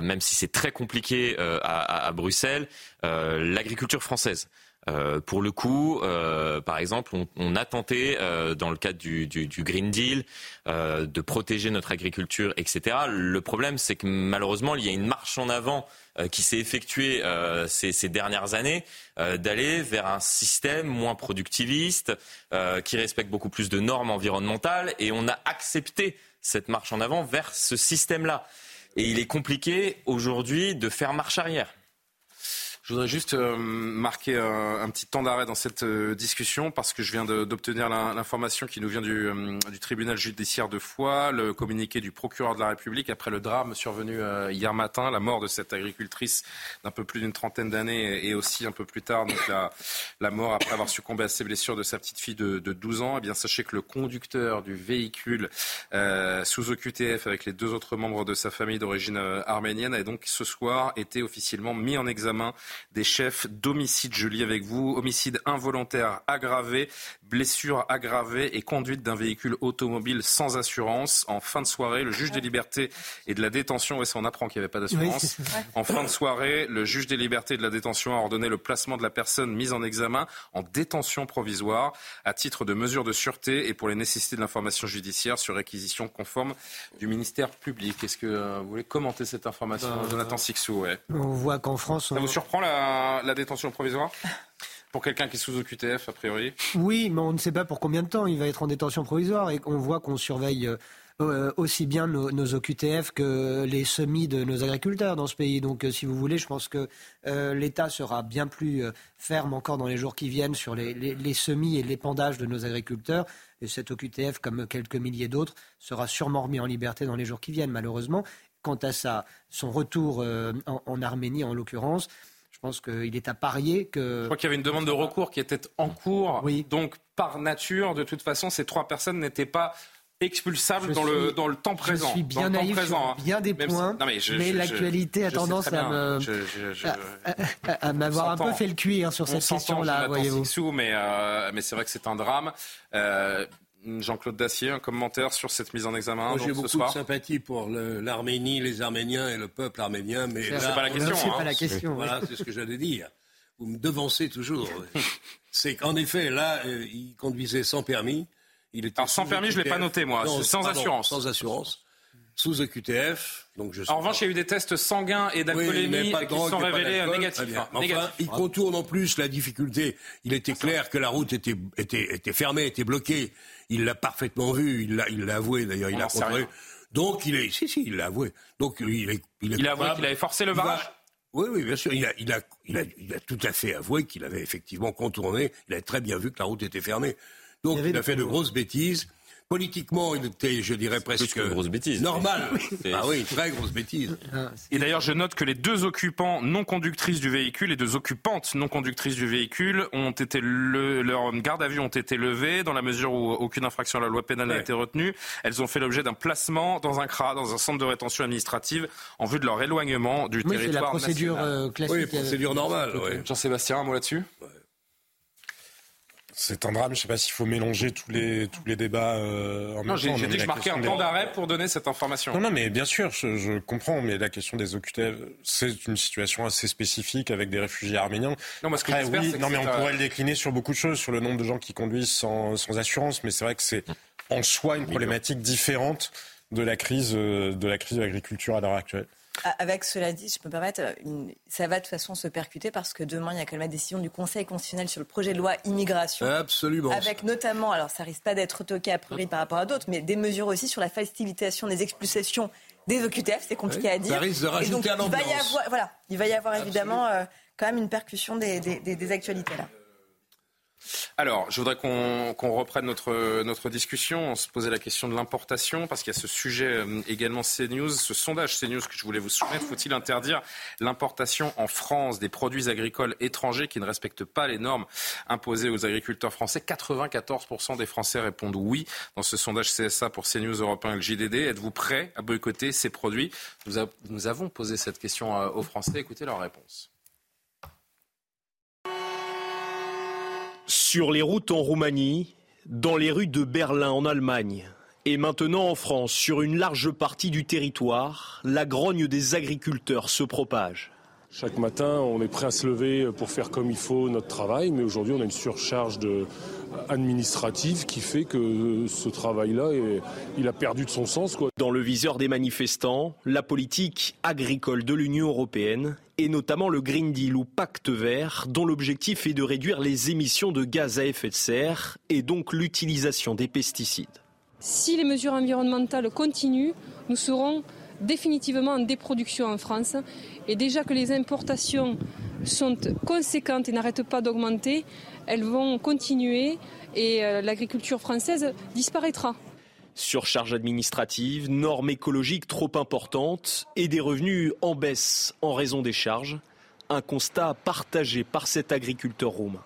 même si c'est très compliqué euh, à, Bruxelles, euh, l'agriculture française. Euh, pour le coup, euh, par exemple, on, a tenté, euh, dans le cadre du, du, du Green Deal, euh, de protéger notre agriculture, etc. Le problème, c'est que malheureusement, il y a une marche en avant euh, qui s'est effectuée euh, ces, ces, dernières années, d'aller vers un système moins productiviste, qui respecte beaucoup plus de normes environnementales, et on a accepté cette marche en avant vers ce système-là. Et il est compliqué aujourd'hui de faire marche arrière. Je voudrais juste euh, marquer un, petit temps d'arrêt dans cette euh, discussion parce que je viens d'obtenir l'information qui nous vient du, euh, du, tribunal judiciaire de Foix, le communiqué du procureur de la République après le drame survenu hier matin, la mort de cette agricultrice d'un peu plus d'une trentaine d'années et aussi un peu plus tard donc la, mort après avoir succombé à ses blessures de sa petite fille de, de 12 ans. Eh bien, sachez que le conducteur du véhicule sous OQTF avec les deux autres membres de sa famille d'origine arménienne a donc ce soir été officiellement mis en examen des chefs d'homicide. Je lis avec vous. Homicide involontaire aggravé, blessure aggravée et conduite d'un véhicule automobile sans assurance. En fin de soirée, le juge des libertés et de la détention, ouais, ça on apprend qu'il n'y avait pas d'assurance. Oui, en fin de soirée, le juge des libertés et de la détention a ordonné le placement de la personne mise en examen en détention provisoire à titre de mesure de sûreté et pour les nécessités de l'information judiciaire sur réquisition conforme du ministère public. Est-ce que euh, vous voulez commenter cette information, euh, Jonathan Sixou? Ouais. On voit qu'en France... On... Ça vous surprend la, détention provisoire pour quelqu'un qui est sous OQTF, a priori Oui, mais on ne sait pas pour combien de temps il va être en détention provisoire et on voit qu'on surveille euh, aussi bien nos, OQTF que les semis de nos agriculteurs dans ce pays. Donc, euh, si vous voulez, je pense que euh, l'État sera bien plus euh, ferme encore dans les jours qui viennent sur les, semis et l'épandage de nos agriculteurs. Et cet OQTF, comme quelques milliers d'autres, sera sûrement remis en liberté dans les jours qui viennent, malheureusement. Quant à ça, son retour en, Arménie, en l'occurrence, pense qu'il est à parier que. Je crois qu'il y avait une demande de recours qui était en cours. Oui. Donc, par nature, de toute façon, ces trois personnes n'étaient pas expulsables dans, suis, le, dans le temps présent. Je suis bien naïf présent, hein. bien des points, non, mais, mais l'actualité a tendance à, me, je, à, à, à m'avoir un peu fait le cuir sur cette question-là, voyez-vous. Mais, euh, mais c'est vrai que c'est un drame. Euh, Jean-Claude Dacier, un commentaire sur cette mise en examen. J'ai beaucoup de sympathie pour l'Arménie, les Arméniens et le peuple arménien, mais c'est pas la question. C'est hein. pas la question. Voilà, c'est ce que j'allais dire. Vous me devancez toujours. c'est qu'en effet, là, euh, il conduisait sans permis. Il était Alors sans permis, je l'ai pas noté moi. Non, sans pardon, assurance. Sans assurance. Sous EQTF. Donc je en revanche, il y a eu des tests sanguins et d'alcoolémie oui, qui sont révélés négatifs. Enfin, négatif. il contourne en plus la difficulté. Il était clair que la route était, était, était fermée, était bloquée. Il l'a parfaitement vu. Il l'a, il l'a avoué d'ailleurs. Il l'a contrôlé. Donc il est, si si, il l'a avoué. Donc il est, il, est il a avoué qu'il avait forcé le barrage. Oui, oui, bien sûr. Il a, il a, il a, il a tout à fait avoué qu'il avait effectivement contourné. Il avait très bien vu que la route était fermée. Donc il, il a fait de grosses bêtises. Politiquement, il était, je dirais, presque grosse bêtise. normal. ah oui, très grosse bêtise. Et d'ailleurs, je note que les deux occupants non conductrices du véhicule, les deux occupantes non conductrices du véhicule, ont été le, leur garde à vue ont été levées dans la mesure où aucune infraction à la loi pénale n'a ouais. été retenue. Elles ont fait l'objet d'un placement dans un CRA, dans un centre de rétention administrative, en vue de leur éloignement du oui, territoire c'est la procédure national. Euh, classique. Oui, procédure normale. Oui. Jean-Sébastien, un mot là-dessus? ouais. C'est un drame. Je ne sais pas s'il faut mélanger tous les tous les débats euh, en non, même temps. J'ai dit que je marquais un temps d'arrêt pour donner cette information. Non, non, mais bien sûr, je, je comprends. Mais la question des OQTF, c'est une situation assez spécifique avec des réfugiés arméniens. Non, moi, ce que Après, oui, c'est non, mais on euh... pourrait le décliner sur beaucoup de choses, sur le nombre de gens qui conduisent sans, sans assurance. Mais c'est vrai que c'est en soi une problématique différente de la crise de la crise de l'agriculture à l'heure actuelle. Avec cela dit, je peux me permettre, une... ça va de toute façon se percuter parce que demain, il y a quand même la décision du Conseil constitutionnel sur le projet de loi immigration. Absolument. Avec notamment, alors ça risque pas d'être toqué a priori par rapport à d'autres, mais des mesures aussi sur la facilitation des expulsations des OQTF, c'est compliqué oui, à dire. Ça risque de rajouter à l'ambiance. Il va y avoir, voilà, il va y avoir évidemment euh, quand même une percussion des, des, des, des actualités là. Alors, je voudrais qu'on qu reprenne notre, discussion. On se posait la question de l'importation, parce qu'il y a ce sujet euh, également CNews, ce sondage CNews que je voulais vous soumettre. Faut-il interdire l'importation en France des produits agricoles étrangers qui ne respectent pas les normes imposées aux agriculteurs français? 94% des Français répondent oui dans ce sondage CSA pour CNews Européen et le JDD. Êtes-vous prêt à boycotter ces produits? Nous, nous avons posé cette question euh, aux Français. Écoutez leur réponse. Sur les routes en Roumanie, dans les rues de Berlin en Allemagne et maintenant en France, sur une large partie du territoire, la grogne des agriculteurs se propage. Chaque matin, on est prêt à se lever pour faire comme il faut notre travail, mais aujourd'hui, on a une surcharge de, administrative qui fait que ce travail-là, il a perdu de son sens. Quoi. Dans le viseur des manifestants, la politique agricole de l'Union européenne et notamment le Green Deal ou Pacte vert, dont l'objectif est de réduire les émissions de gaz à effet de serre et donc l'utilisation des pesticides. Si les mesures environnementales continuent, nous serons définitivement en déproduction en France. Et déjà que les importations sont conséquentes et n'arrêtent pas d'augmenter, elles vont continuer et euh, l'agriculture française disparaîtra. Surcharge administrative, normes écologiques trop importantes et des revenus en baisse en raison des charges. Un constat partagé par cet agriculteur roumain.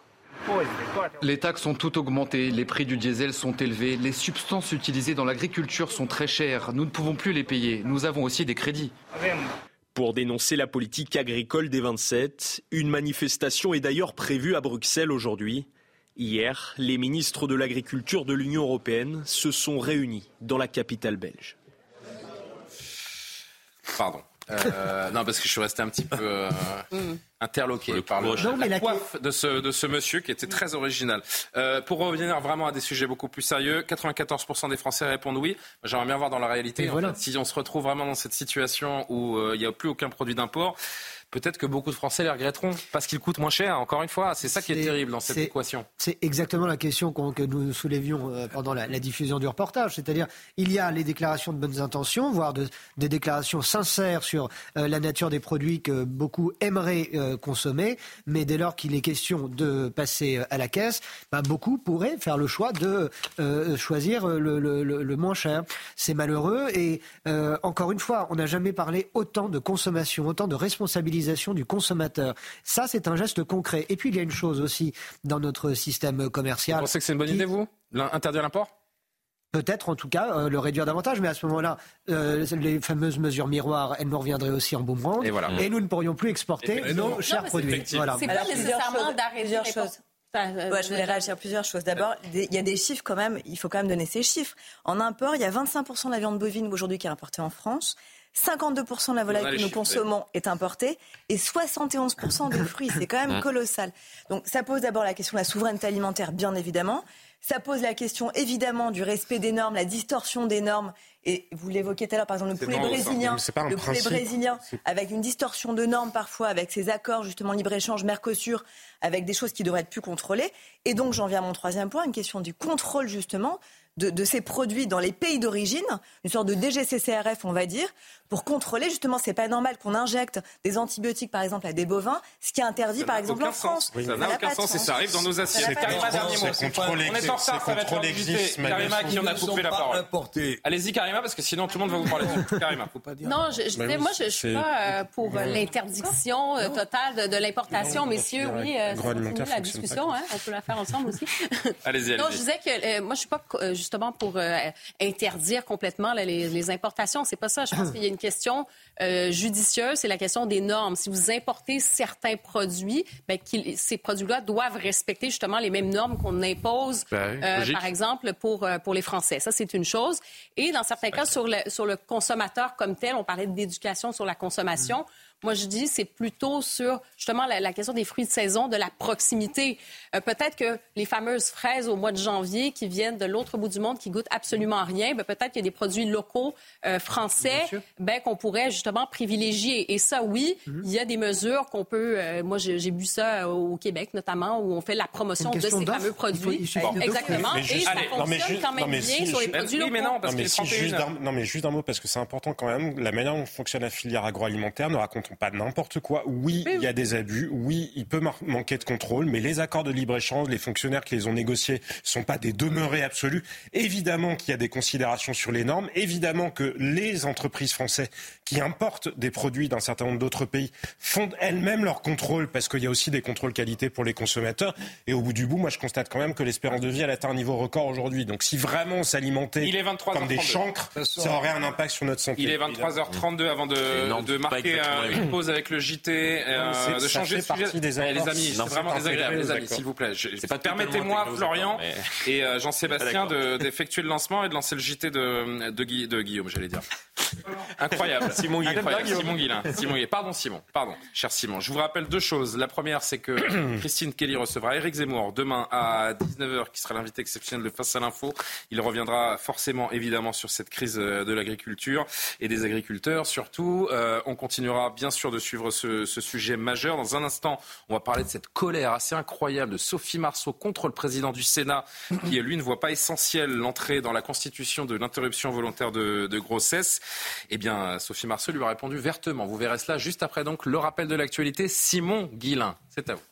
Les taxes ont tout augmenté, les prix du diesel sont élevés, les substances utilisées dans l'agriculture sont très chères, nous ne pouvons plus les payer, nous avons aussi des crédits. Pour dénoncer la politique agricole des 27, une manifestation est d'ailleurs prévue à Bruxelles aujourd'hui. Hier, les ministres de l'Agriculture de l'Union européenne se sont réunis dans la capitale belge. Pardon. Euh, non, parce que je suis resté un petit peu euh, mm. interloqué par le, la coiffe de ce, de ce monsieur qui était très original. Euh, pour revenir vraiment à des sujets beaucoup plus sérieux, 94% des Français répondent oui. J'aimerais bien voir dans la réalité, si on se retrouve vraiment dans cette situation où il n'y a plus aucun produit d'import, peut-être que beaucoup de Français les regretteront parce qu'ils coûtent moins cher. Encore une fois, c'est ça qui est, terrible dans cette équation. C'est exactement la question que nous soulevions euh, pendant la, diffusion du reportage. C'est-à-dire, il y a les déclarations de bonnes intentions, voire des déclarations sincères sur euh, la nature des produits que beaucoup aimeraient euh, consommer, mais dès lors qu'il est question de passer à la caisse, bah, beaucoup pourraient faire le choix de choisir le, le, moins cher. C'est malheureux et encore une fois, on n'a jamais parlé autant de consommation, autant de responsabilité du consommateur. Ça, c'est un geste concret. Et puis, il y a une chose aussi dans notre système commercial. Vous pensez que c'est une bonne idée, vous Interdire l'import? Peut-être, en tout cas, euh, le réduire davantage, mais à ce moment-là, euh, les fameuses mesures miroirs, elles nous reviendraient aussi en boomerang, et, voilà. et nous ne pourrions plus exporter nos chers produits. Voilà. C'est pas nécessairement d'arrêter choses. Euh, je voulais réagir à plusieurs choses. D'abord, il y a des chiffres quand même, il faut quand même donner ces chiffres. En import, il y a 25% de la viande bovine aujourd'hui qui est importée en France. 52% de la volaille que nous consommons est importée et 71% des fruits. C'est quand même colossal. Donc ça pose d'abord la question de la souveraineté alimentaire, bien évidemment. Ça pose la question évidemment du respect des normes, la distorsion des normes. Et vous l'évoquiez tout à l'heure, par exemple, le poulet brésilien, le poulet brésilien, avec une distorsion de normes parfois, avec ces accords justement libre-échange Mercosur, avec des choses qui devraient être plus contrôlées. Et donc j'en viens à mon troisième point, une question du contrôle justement de, ces produits dans les pays d'origine, une sorte de DGCCRF, on va dire, pour contrôler justement, c'est pas normal qu'on injecte des antibiotiques, par exemple, à des bovins, ce qui est interdit, par exemple, en France. Ça n'a aucun sens et ça arrive dans nos assiettes. Karima, dernier mot. On est en retard, ça va être Karima qui en a coupé la parole. Allez-y, Karima, parce que sinon tout le monde va vous parler. Karima, faut pas dire. Non, je, moi, je ne suis pas euh, pour euh, l'interdiction euh, totale de, l'importation, messieurs. Oui, c'est la discussion. Hein, on peut la faire ensemble aussi. Allez-y. Non, je disais que moi, je suis pas justement pour euh, interdire complètement les, importations. C'est pas ça. Je pense qu'il y a une question euh, judicieuse, c'est la question des normes. Si vous importez certains produits, ben, ces produits-là doivent respecter justement les mêmes normes qu'on impose, ben, euh, par exemple, pour, pour les Français. Ça, c'est une chose. Et dans certains cas, sur le, sur le consommateur comme tel, on parlait d'éducation sur la consommation. Moi, je dis, c'est plutôt sur justement la, question des fruits de saison, de la proximité. Euh, peut-être que les fameuses fraises au mois de janvier qui viennent de l'autre bout du monde, qui goûtent absolument rien, ben, peut-être qu'il y a des produits locaux euh, français ben, qu'on pourrait justement privilégier. Et ça, oui, mhm. il y a des mesures qu'on peut. Euh, moi, j'ai vu ça au Québec notamment, où on fait la promotion de ces fameux produits. Exactement. Et ça fonctionne quand même bien sur les produits locaux. Mais non, parce que juste non, mais juste un mot, parce que c'est important quand même. La manière dont fonctionne la filière agroalimentaire ne raconte pas n'importe quoi. Oui, il y a des abus. Oui, il peut manquer de contrôle. Mais les accords de libre-échange, les fonctionnaires qui les ont négociés sont pas des demeurés absolus. Évidemment qu'il y a des considérations sur les normes. Évidemment que les entreprises françaises qui importent des produits d'un certain nombre d'autres pays font elles-mêmes leur contrôle parce qu'il y a aussi des contrôles qualité pour les consommateurs. Et au bout du bout, moi, je constate quand même que l'espérance de vie, elle atteint un niveau record aujourd'hui. Donc, si vraiment on s'alimentait comme des chancres, ça aurait un impact sur notre santé. Il est 23h32 avant de, de marquer une pause avec le JT, euh, de changer de sujet. Des eh, les amis, c'est vraiment désagréable, les amis, s'il vous plaît. Permettez-moi, Florian et euh, Jean-Sébastien, de, d'effectuer le lancement et de lancer le JT de, de, de Guillaume, j'allais dire. Incroyable. Simon Guillain. Simon Guillain. Simon Guillain. Pardon Simon. Pardon, cher Simon. Je vous rappelle deux choses. La première, c'est que Christine Kelly recevra Eric Zemmour demain à 19h, qui sera l'invité exceptionnel de Face à l'info. Il reviendra forcément, évidemment, sur cette crise euh, de l'agriculture et des agriculteurs. Surtout, euh, on continuera bien sûr de suivre ce, sujet majeur. Dans un instant, on va parler de cette colère assez incroyable de Sophie Marceau contre le président du Sénat, qui lui ne voit pas essentiel l'entrée dans la Constitution de l'interruption volontaire de, de grossesse. Eh bien, Sophie Marceau lui a répondu vertement. Vous verrez cela juste après donc le rappel de l'actualité. Simon Guillain, c'est à vous.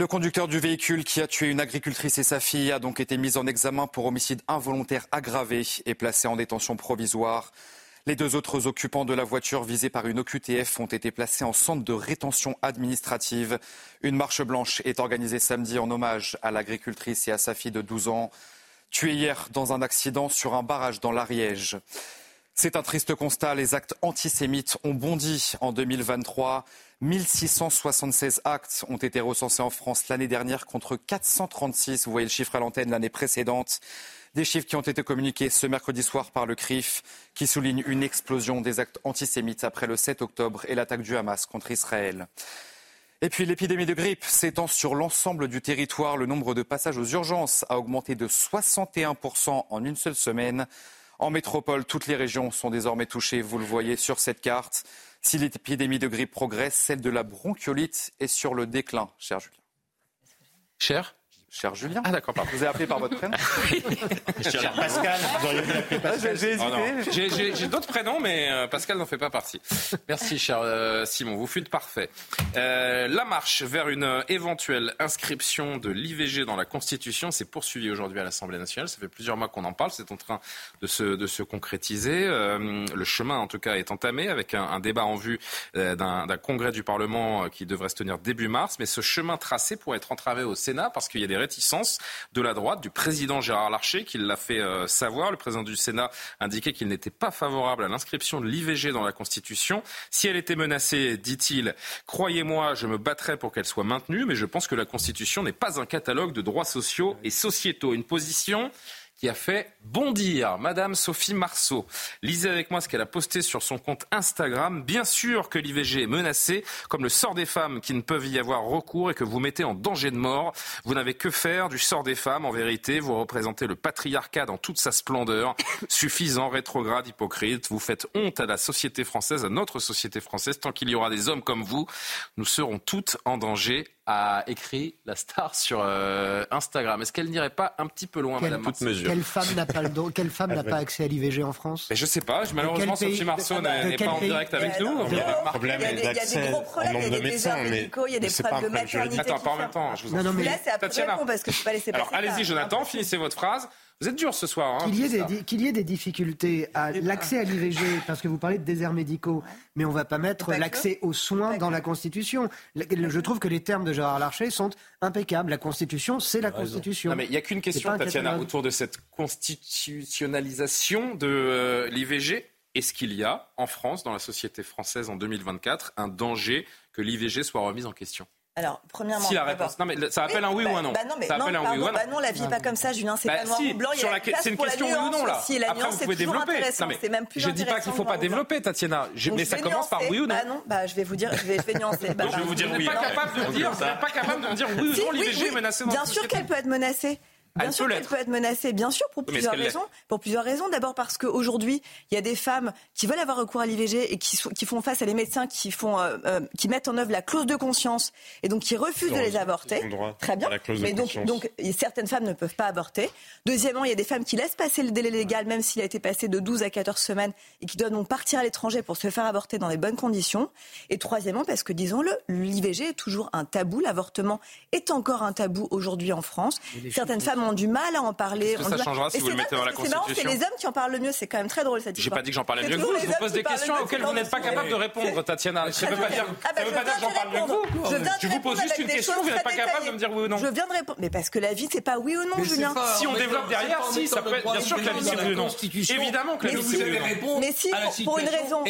Le conducteur du véhicule qui a tué une agricultrice et sa fille a donc été mis en examen pour homicide involontaire aggravé et placé en détention provisoire. Les deux autres occupants de la voiture visés par une OQTF ont été placés en centre de rétention administrative. Une marche blanche est organisée samedi en hommage à l'agricultrice et à sa fille de 12 ans, tuée hier dans un accident sur un barrage dans l'Ariège. C'est un triste constat. Les actes antisémites ont bondi en 2023. 1676 actes ont été recensés en France l'année dernière contre 436, vous voyez le chiffre à l'antenne, l'année précédente. Des chiffres qui ont été communiqués ce mercredi soir par le CRIF, qui souligne une explosion des actes antisémites après le 7 octobre et l'attaque du Hamas contre Israël. Et puis l'épidémie de grippe s'étend sur l'ensemble du territoire. Le nombre de passages aux urgences a augmenté de 61% en une seule semaine. En métropole, toutes les régions sont désormais touchées, vous le voyez sur cette carte. Si l'épidémie de grippe progresse, celle de la bronchiolite est sur le déclin, cher Julien. Cher? Cher Julien. Ah d'accord, pardon. Vous avez appelé par votre prénom Cher Pascal, vous auriez pu l'appeler Pascal. J'ai Oh hésité. J'ai- J'ai j'ai d'autres prénoms, mais euh, Pascal n'en fait pas partie. Merci, cher euh, Simon. Vous fûtes parfait. Euh, la marche vers une éventuelle inscription de l'IVG dans la Constitution s'est poursuivie aujourd'hui à l'Assemblée nationale. Ça fait plusieurs mois qu'on en parle. C'est en train de se, de se concrétiser. Euh, le chemin, en tout cas, est entamé avec un, un débat en vue euh, d'un d'un congrès du Parlement euh, qui devrait se tenir début mars. Mais ce chemin tracé pourrait être entravé au Sénat parce qu'il y a des réticences de la droite, du président Gérard Larcher, qui l'a fait euh, savoir. Le président du Sénat indiquait qu'il n'était pas favorable à l'inscription de l'IVG dans la Constitution. Si elle était menacée, dit-il, croyez-moi, je me battrais pour qu'elle soit maintenue, mais je pense que la Constitution n'est pas un catalogue de droits sociaux et sociétaux. Une position qui a fait bondir Madame Sophie Marceau. Lisez avec moi ce qu'elle a posté sur son compte Instagram. Bien sûr que l'IVG est menacée, comme le sort des femmes qui ne peuvent y avoir recours et que vous mettez en danger de mort. Vous n'avez que faire du sort des femmes. En vérité, vous représentez le patriarcat dans toute sa splendeur. Suffisant, rétrograde, hypocrite. Vous faites honte à la société française, à notre société française. Tant qu'il y aura des hommes comme vous, nous serons toutes en danger a écrit la star sur euh, Instagram. Est-ce qu'elle n'irait pas un petit peu loin, Quelle- Madame Marceau Quelle femme n'a pas, le don- quelle femme n'a Ah, pas accès à l'IVG en France Mais je sais pas, je- malheureusement Sophie Marceau n'est pas en pays direct avec Euh, nous. Il y a des- il y a des d'accès gros au problèmes, nombre il y a de des médecins, mais médicaux, il y a des problèmes de maternité. Attends, pas en même temps. Je vous en Là, c'est répondre parce que je peux pas laisser Alors passer ça. allez-y, Jonathan, finissez votre phrase. Vous êtes dur ce soir. Hein, Qu'il y, ait des, di- qu'il y ait des difficultés à l'accès à l'IVG, parce que vous parlez de déserts médicaux, mais on ne va pas mettre l'accès aux soins dans la Constitution. Je trouve que les termes de Gérard Larcher sont impeccables. La Constitution, c'est la Constitution. Non, mais il n'y a qu'une question, Tatiana, autour de cette constitutionnalisation de euh, l'IVG. Est-ce qu'il y a en France, dans la société française en 2024, un danger que l'IVG soit remise en question? Alors, premièrement. Si la réponse. Non, mais ça appelle un oui bah, ou un non. Bah non, mais ça non, appelle un oui ou un non. bah non, la vie n'est pas comme ça, Julien, c'est Bah pas noir si, ou blanc. il y sur a la c'est une question oui ou non là. aussi, la Après, nuance, vous c'est pouvez toujours développer. intéressant, Non, mais c'est même plus je dis pas qu'il intéressant faut pas blanc. développer, Tatiana. Je- Donc, mais je ça commence par oui ou non. Bah non, bah je vais vous dire, je vais, je vais nuancer. Bah, je vais bah, vous dire non. oui. Vous n'êtes pas capable de me dire, vous n'êtes pas capable de me dire oui ou non, oui, l'IVG oui, est menacée dans Bien sûr qu'elle peut être menacée. Bien Elle sûr qu'elle peut être menacée, bien sûr, pour plusieurs raisons. Pour plusieurs raisons. D'abord parce qu'aujourd'hui, il y a des femmes qui veulent avoir recours à l'IVG et qui, sont- qui font face à des médecins qui, font, euh, euh, qui mettent en œuvre la clause de conscience et donc qui refusent de les avorter. Très bien. Mais donc, certaines femmes ne peuvent pas avorter. Deuxièmement, il y a des femmes qui laissent passer le délai légal, même s'il a été passé de 12 à 14 semaines, et qui doivent donc partir à l'étranger pour se faire avorter dans les bonnes conditions. Et troisièmement, parce que, disons-le, l'IVG est toujours un tabou. L'avortement est encore un tabou aujourd'hui en France. Certaines femmes ont ont du mal à en parler. Est-ce que ça changera si vous le mettez dans la Constitution C'est les hommes qui en parlent le mieux. C'est quand même très drôle cette J'ai pas dit que j'en parlais mieux que vous. Je vous pose des questions auxquelles vous n'êtes pas capable de répondre, Tatiana. Ça Très veut pas dire, Ah bah, que j'en viens de parle mieux que répondre. vous. Je vous pose juste une question, vous n'êtes pas capable de me dire oui ou non. Je viens de répondre. Mais parce que la vie, c'est pas oui ou non, Julien. Si on développe derrière, si, ça peut être, bien sûr que la vie c'est la oui ou non. Constitution. Évidemment que la Mais vie vous c'est oui ou non. Mais si, pour, une raison,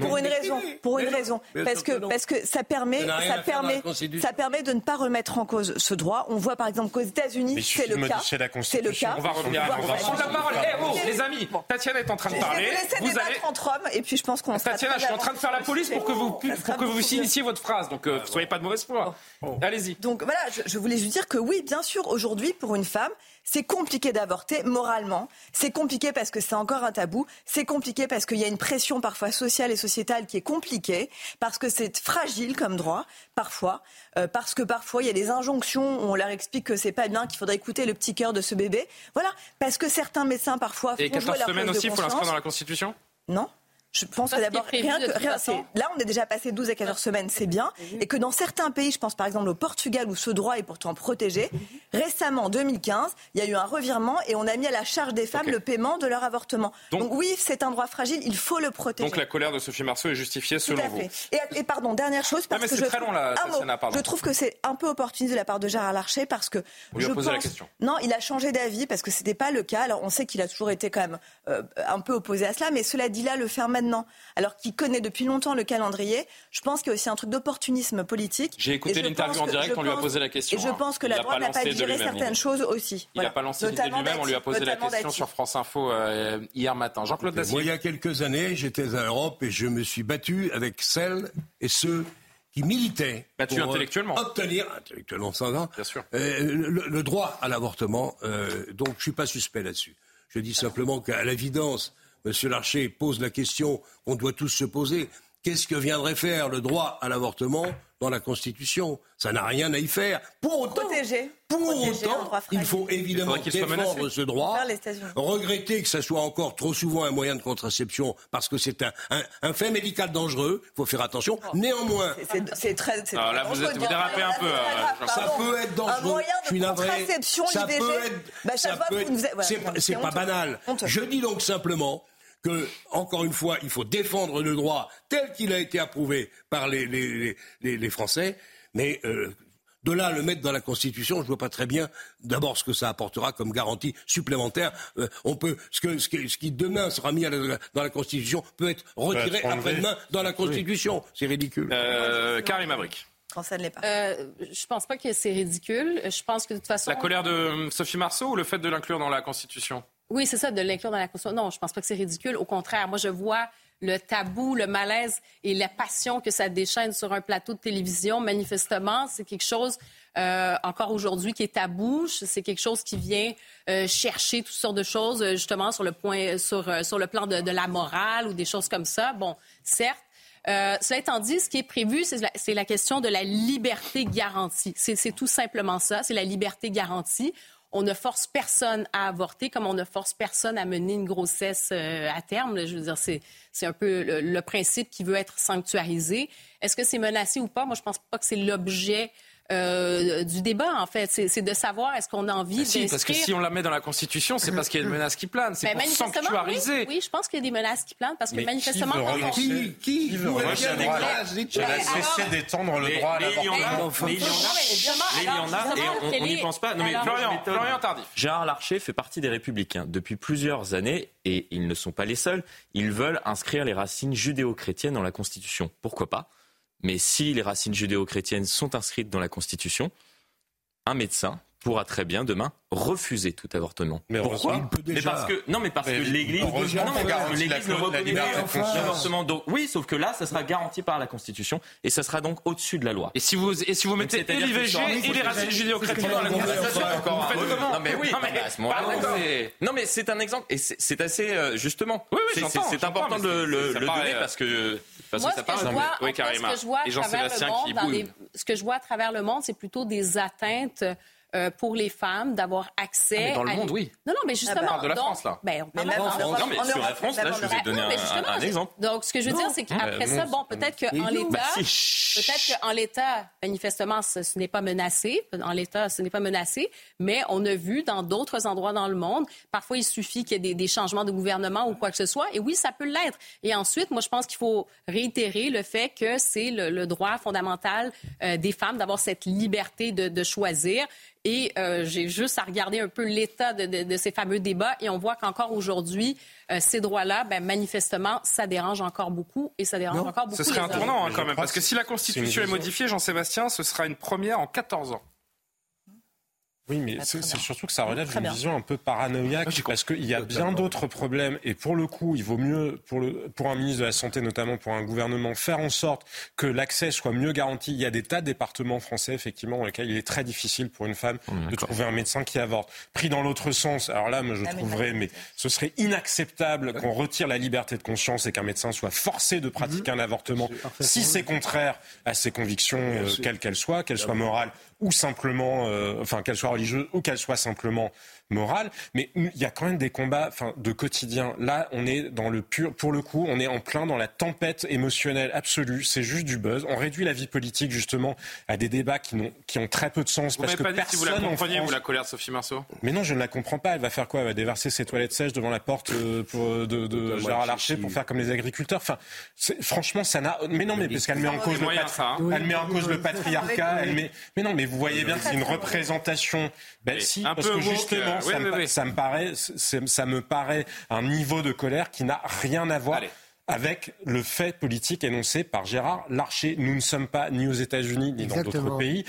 pour une raison, pour une raison, parce que parce que ça permet, Ça permet, ça permet de ne pas remettre en cause ce droit. On voit par exemple qu'aux États-Unis, c'est le cas, c'est le cas. On va revenir à prendre la parole. Eh oh, les amis, Tatiana est en train de parler. vous allez. entre hommes et puis je pense qu'on Tatiana, je suis en train de faire la police pour que vous, pour que vous initiez votre phrase. Donc, euh, soyez pas de mauvaise foi. Allez-y. Donc voilà, je, je voulais juste dire que oui, bien sûr, aujourd'hui, pour une femme, c'est compliqué d'avorter moralement. C'est compliqué parce que c'est encore un tabou. C'est compliqué parce qu'il y a une pression parfois sociale et sociétale qui est compliquée, parce que c'est fragile comme droit, parfois, euh, parce que parfois il y a des injonctions où on leur explique que c'est pas bien, qu'il faudrait écouter le petit cœur de ce bébé. Voilà, parce que certains médecins parfois font Et jouer 14 leur semaines aussi, il faut l'inscrire dans la Constitution? Non je pense que ce d'abord, rien de que, rien, là, on est déjà passé 12 à 14 semaines, c'est bien. Et que dans certains pays, je pense par exemple au Portugal, où ce droit est pourtant protégé, récemment, en 2015, il y a eu un revirement et on a mis à la charge des femmes le paiement de leur avortement. Donc- Donc, oui, c'est un droit fragile, il faut le protéger. Donc, la colère de Sophie Marceau est justifiée Tout selon à vous. fait. Et, et pardon, dernière chose, parce mais que c'est je très trouve- long, là, mot. Je trouve que c'est un peu opportuniste de la part de Gérard Larcher parce que lui je posé la pense- question. Non, il a changé d'avis parce que c'était pas le cas. Alors on sait qu'il a toujours été quand même euh, un peu opposé à cela, mais cela dit là, le faire maintenant, alors qu'il connaît depuis longtemps le calendrier, je pense qu'il y a aussi un truc d'opportunisme politique. J'ai écouté l'interview en direct, on lui a posé la question, Et je hein. pense que Il la droite n'a pas lancé de digéré lui-même, certaines il- choses aussi. Il Voilà. n'a pas lancé l'idée lui-même, on lui a posé la question sur France Info euh, hier matin. Jean-Claude Moi, il Dacier. y a quelques années, j'étais à l'Europe et je me suis battu avec celles et ceux qui militaient. Battu pour, euh, intellectuellement. Obtenir, intellectuellement sans Bien sûr. euh, le, le droit à l'avortement. euh, donc, je suis pas suspect là-dessus. Je dis simplement qu'à l'évidence, M. Larcher pose la question qu'on doit tous se poser. Qu'est-ce que viendrait faire le droit à l'avortement dans la Constitution Ça n'a rien à y faire. Pour autant, Protéger. pour Protéger autant il faut évidemment Il faudrait qu'il soit défendre ce droit. Regretter que ça soit encore trop souvent un moyen de contraception parce que c'est un, un- un fait médical dangereux. Il faut faire attention. Néanmoins, C'est- très. Alors là, vous êtes- de vous dérapez un peu, euh, ça peut être dangereux. Un moyen Je suis de navré. contraception, ça IVG. peut être, Bah, ça chaque fois, peut vous être- nous êtes- voilà, c'est pas, banal. Je dis donc simplement que, encore une fois, il faut défendre le droit tel qu'il a été approuvé par les, les, les- les- les Français, mais euh, de là à le mettre dans la Constitution, je ne vois pas très bien d'abord ce que ça apportera comme garantie supplémentaire. Euh, on peut, ce, que, ce, qui, ce qui demain sera mis à la- dans la Constitution peut être retiré après-demain dans la Constitution. C'est ridicule. Euh, Karim Abric. Quand ça ne l'est pas. Euh, je pense pas que c'est ridicule. Je pense que de toute façon. La colère de euh, Sophie Marceau ou le fait de l'inclure dans la Constitution? Oui, c'est ça, de l'inclure dans la Constitution. Non, je pense pas que c'est ridicule. Au contraire, moi, je vois le tabou, le malaise et la passion que ça déchaîne sur un plateau de télévision. Manifestement, c'est quelque chose euh, encore aujourd'hui qui est tabou. C'est quelque chose qui vient euh, chercher toutes sortes de choses, euh, justement sur le point, sur, euh, sur le plan de, la morale ou des choses comme ça. Bon, certes. Euh, cela étant dit, ce qui est prévu, c'est la, question de la liberté garantie. C'est tout simplement ça, c'est la liberté garantie. On ne force personne à avorter comme on ne force personne à mener une grossesse euh, à terme. Je veux dire, c'est c'est un peu le, le principe qui veut être sanctuarisé. Est-ce que c'est menacé ou pas? Moi, je pense pas que c'est l'objet euh, du débat, en fait. C'est de savoir est-ce qu'on a envie Bah Si, parce que si on la met dans la Constitution, c'est parce qu'il y a une menace qui plane. C'est Ben, pour sanctuariser. Oui, oui, je pense qu'il y a des menaces qui plantent parce que Mais manifestement, qui veut Qui, qui, Qui veut cessé d'étendre le droit à mais il y en a, l'avortement. mais il y en a, et on- n'y pense pas. Non, mais Florian Tardif. Gérard Larcher fait partie des Républicains depuis plusieurs années et ils ne sont pas les seuls. Ils veulent inscrire les racines judéo-chrétiennes dans la Constitution. Pourquoi pas? Mais si les racines judéo-chrétiennes sont inscrites dans la Constitution, un médecin pourra très bien demain refuser tout avortement. Mais Pourquoi il peut Mais déjà. parce que non, mais parce Mais que l'Église, non, mais parce que l'Église ne reconnaît pas l'avortement. Donc oui, sauf que là, ça sera garanti par la Constitution et ça sera donc au-dessus de la loi. Et si vous, et si vous mettez et l'IVG et les racines judéo-chrétiennes dans la Constitution, vous faites comment Non mais oui, Non, mais- à ce moment-là, Pardon. c'est- non mais c'est un exemple et c'est assez euh, justement. Oui, oui, c'est important mais de le, donner euh, parce que parce Moi, que ça ce que, parle. je vois, Oui, en fait, ce que je vois à travers le monde, des- ce que je vois à travers le monde, c'est plutôt des atteintes euh, pour les femmes d'avoir accès. Ah, mais dans le à monde, oui. Non, non, mais justement. On parle de la donc- France, là. Ben, on parle Mais de la même en France. Non, mais sur la France, là, je vous ai donné Non, un- exemple. Donc, ce que je veux dire, c'est qu'après Euh, ça, bon, peut-être qu'en Bah, l'état, si. peut-être qu'en l'état, manifestement, ce, ce n'est pas menacé. En l'état, ce n'est pas menacé. Mais on a vu dans d'autres endroits dans le monde, parfois, il suffit qu'il y ait des, des changements de gouvernement ou quoi que ce soit. Et oui, ça peut l'être. Et ensuite, moi, je pense qu'il faut réitérer le fait que c'est le, le droit fondamental euh, des femmes d'avoir cette liberté de, de choisir. Et euh, j'ai juste à regarder un peu l'état de, de- de ces fameux débats et on voit qu'encore aujourd'hui, euh, ces droits-là, ben, manifestement, ça dérange encore beaucoup et ça dérange encore beaucoup Ce serait les un tournant hein, quand même, parce que si la Constitution est modifiée, Jean-Sébastien, ce sera une première en 14 ans. Oui, mais c'est c'est surtout que ça relève d'une vision un peu paranoïaque parce qu'il y a bien d'autres problèmes. Et pour le coup, il vaut mieux, pour, le, pour un ministre de la Santé, notamment pour un gouvernement, faire en sorte que l'accès soit mieux garanti. Il y a des tas de départements français, effectivement, dans lesquels il est très difficile pour une femme de trouver un médecin qui avorte. Pris dans l'autre sens, alors là, moi, je Ah, mais trouverais, mais ce serait inacceptable qu'on retire la liberté de conscience et qu'un médecin soit forcé de pratiquer un avortement si c'est contraire à ses convictions, euh, quelles qu'elles soient, qu'elles soient morales ou simplement, euh, enfin, qu'elles soient religieuses ou qu'elles soient simplement morales. Mais il y a quand même des combats, enfin, de quotidien. Là, on est dans le pur, pour le coup, on est en plein dans la tempête émotionnelle absolue. C'est juste du buzz. On réduit la vie politique justement à des débats qui n'ont, qui ont très peu de sens Vous parce que pas dit si vous la personne en compreniez, France- vous, la colère de Sophie Marceau mais non, je ne la comprends pas. Elle va faire quoi? Elle va déverser ses toilettes sèches devant la porte euh, pour, de, de Totalement Gérard Larcher pour faire comme les agriculteurs. Enfin, franchement, ça n'a. Mais non, mais parce qu'elle met en cause le moyen, patri- ça, hein. elle met en cause le patriarcat. Elle met. Mais non, mais vous voyez bien que c'est une représentation. Ben si, un parce peu que justement, euh, ça, oui, me, oui, pa- oui. ça me paraît, ça me paraît un niveau de colère qui n'a rien à voir. Avec le fait politique énoncé par Gérard Larcher. Nous ne sommes pas ni aux États-Unis ni dans d'autres pays.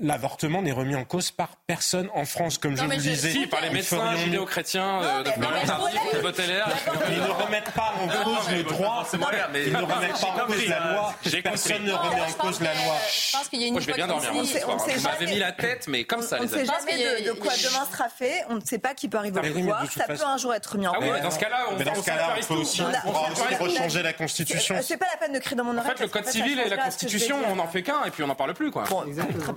L'avortement n'est remis en cause par personne en France, comme je Non, vous je- disais. si, par les médecins judéo-chrétiens euh, de Florent Tardif, de Baudelaire. ils ne remettent pas en cause le droit. Ils ne remettent pas en cause la loi. Personne ne remet en cause la loi. Je pense qu'il y a une Moi, je vais bien dormir. sait Vous m'avez mis la tête, mais comme ça, On ne les sait jamais de, quoi demain sera fait. On ne sait pas qui peut arriver Mais au pouvoir. Ça peut un jour être mis en Ah cause. mais dans ce cas-là, on peut aussi, Rechanger la Constitution. C'est pas la peine de crier dans mon En oreille. fait, le code civil et la Constitution, on n'en fait qu'un et puis on n'en parle plus, quoi.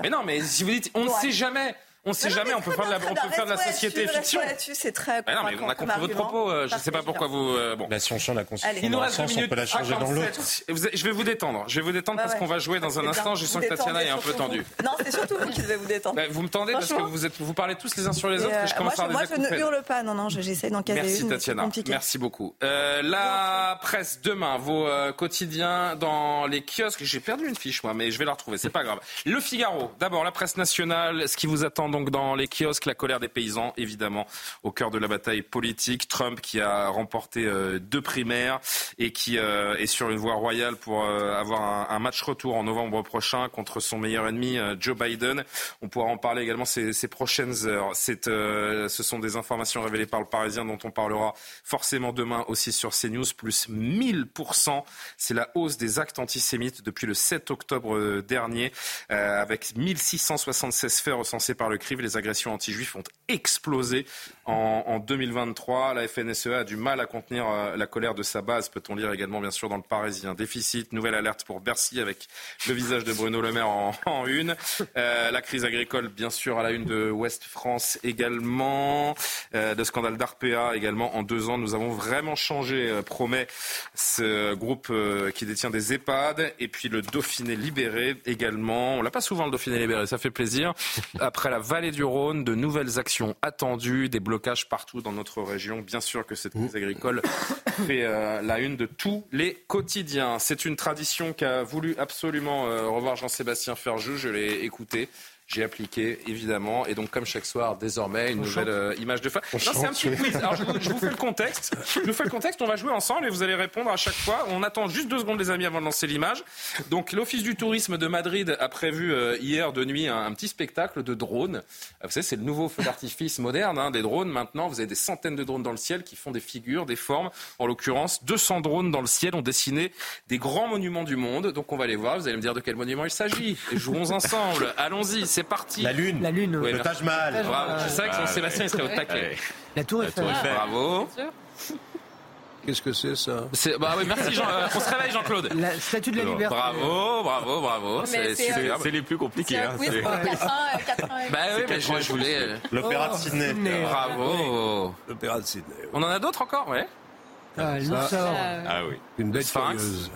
Mais non, mais si vous dites, on ne sait jamais. On ne sait non, jamais, mais on peut faire de la, on peut faire de la société fiction. c'est très Bah non, mais on a compris votre propos. euh, Je ne sais pas pourquoi vous. euh, bon. Bah, si on change la Constitution Il nous dans un sens, on peut la changer dans l'autre. 57. Vous- Je vais vous détendre. Je vais vous détendre Bah parce ouais. qu'on va jouer dans un instant. Je sens que Tatiana est un peu tendue. Non, c'est surtout vous qui devez vous détendre. Bah, vous me tendez parce que vous, êtes, vous parlez tous les uns sur les autres Et, et je euh, commence moi, à je, moi, ne hurle pas. Non, non, je- j'essaie d'en caser Merci Tatiana, merci beaucoup. Euh, la presse demain, vos quotidiens dans les kiosques. J'ai perdu une fiche moi, mais je vais la retrouver, c'est pas grave. Le Figaro, d'abord la presse nationale, ce qui vous attend donc dans les kiosques, la colère des paysans, évidemment, au cœur de la bataille politique. Trump qui a remporté euh, deux primaires et qui euh, est sur une voie royale pour euh, avoir un, match retour en novembre prochain contre son meilleur ennemi Joe Biden. On pourra en parler également ces, ces prochaines heures. Ce sont des informations révélées par le Parisien dont on parlera forcément demain aussi sur CNews, plus 1000%. C'est la hausse des actes antisémites depuis le 7 octobre dernier, avec 1676 faits recensés par le Les agressions anti-juifs ont explosé en, en 2023. La FNSEA a du mal à contenir euh, la colère de sa base, peut-on lire également bien sûr dans le Parisien. Déficit, nouvelle alerte pour Bercy avec le visage de Bruno Le Maire en, une. Euh, la crise agricole, bien sûr, à la une de Ouest France également. Euh, de scandale d'Arpea également. En deux ans, nous avons vraiment changé, euh, promet ce groupe qui détient des EHPAD. Et puis le Dauphiné libéré également. On l'a pas souvent le Dauphiné libéré, ça fait plaisir. Après la vallée du Rhône, de nouvelles actions attendues, des blocages partout dans notre région. Bien sûr que cette crise agricole fait euh, la une de tous les quotidiens. C'est une tradition qu'a voulu absolument euh, revoir Jean-Sébastien Ferjou. Je l'ai écouté. J'ai appliqué, évidemment. Et donc, comme chaque soir, désormais, une On nouvelle euh, image de fin. On Non, c'est un petit quiz. Alors, je vous, je vous fais le contexte. Je vous fais le contexte. On va jouer ensemble et vous allez répondre à chaque fois. On attend juste deux secondes, les amis, avant de lancer l'image. Donc, l'Office du tourisme de Madrid a prévu euh, hier de nuit un, un petit spectacle de drones. Euh, Vous savez, c'est le nouveau feu d'artifice moderne, hein, des drones. Maintenant, vous avez des centaines de drones dans le ciel qui font des figures, des formes. En l'occurrence, 200 drones dans le ciel ont dessiné des grands monuments du monde. Donc, on va les voir. Vous allez me dire de quel monument il s'agit. Et jouons ensemble. Allons-y, c'est parti. La Lune. La Lune. Oui, Le. Taj Mahal. Bravo. Je savais que Jean-Sébastien il serait au taquet. La Tour La Eiffel. Tour Eiffel. Bravo. Qu'est-ce que c'est ça? C'est- Bah oui, merci Jean. euh, on se réveille Jean-Claude. La statue de la liberté. Bravo, bravo, bravo. C'est c'est, euh, les plus compliqués. hein, Oui, c'est- pour 4 ans, 4 ans. Bah oui, mais je, je voulais. euh, L'opéra de Sydney. Bravo. L'opéra de Sydney. On en a d'autres encore, ouais? Ah, Ça- Luxor. Ah oui. Une bête Sphinx. curieuse.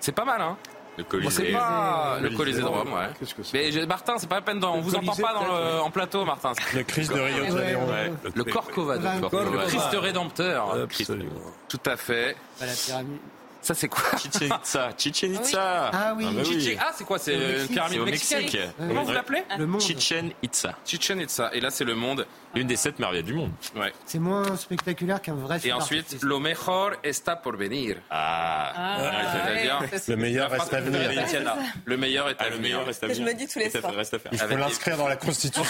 C'est pas mal, hein? Le Bon, c'est Colisée. pas le Colisée de Rome, ouais. Qu'est-ce que c'est Mais Martin, c'est pas la peine. d'en- On vous entend Colisée, pas dans le, en plateau, Martin. Le Christ de Rio de Ouais, Janeiro. ouais. Le Corcovado. Le Le Christ rédempteur. Absolument. Tout à fait. Pas la pyramide. Ça, c'est quoi Chichen Itza. Chichen Itza. Ah oui. bah Chichen- Ah, c'est quoi C'est une pyramide au Mexique. Comment vous l'appelez Le monde. Chichen Itza. Chichen Itza. Et là, c'est le monde. L'une des sept merveilles du monde. Ouais. C'est moins spectaculaire qu'un vrai Et ensuite, lo mejor está por venir. Ah. Ouais, c'est- Le meilleur reste à venir. Le meilleur est à Ah, le venir. meilleur reste à Que je venir. me dis tous les Et soirs. Il faut l'inscrire dans la Constitution.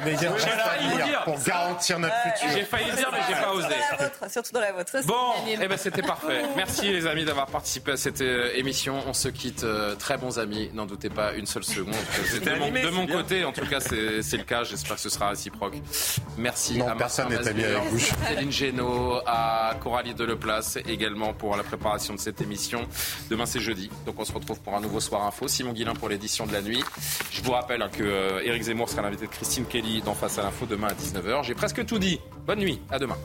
Le meilleur J'ai reste à failli venir pour garantir notre J'ai futur. failli le dire, mais j'ai pas osé. Surtout dans la vôtre. Surtout dans la vôtre. Bon, eh ben c'était parfait. Merci les amis d'avoir participé à cette euh, émission. On se quitte euh, très bons amis. N'en doutez pas une seule seconde. C'était de mon, animé, de c'est mon bien. côté, en tout cas, c'est c'est le cas. J'espère que ce sera réciproque. Merci Non, à personne Martin n'est habillé avec bouche. Céline Génaud, à Coralie Deleplace également pour la préparation de cette émission. Demain c'est jeudi, donc on se retrouve pour un nouveau soir info. Simon Guillain pour l'édition de la nuit. Je vous rappelle hein, que euh, Éric Zemmour sera l'invité de Christine Kelly dans Face à l'info demain à 19h. J'ai presque tout dit. Bonne nuit, à demain.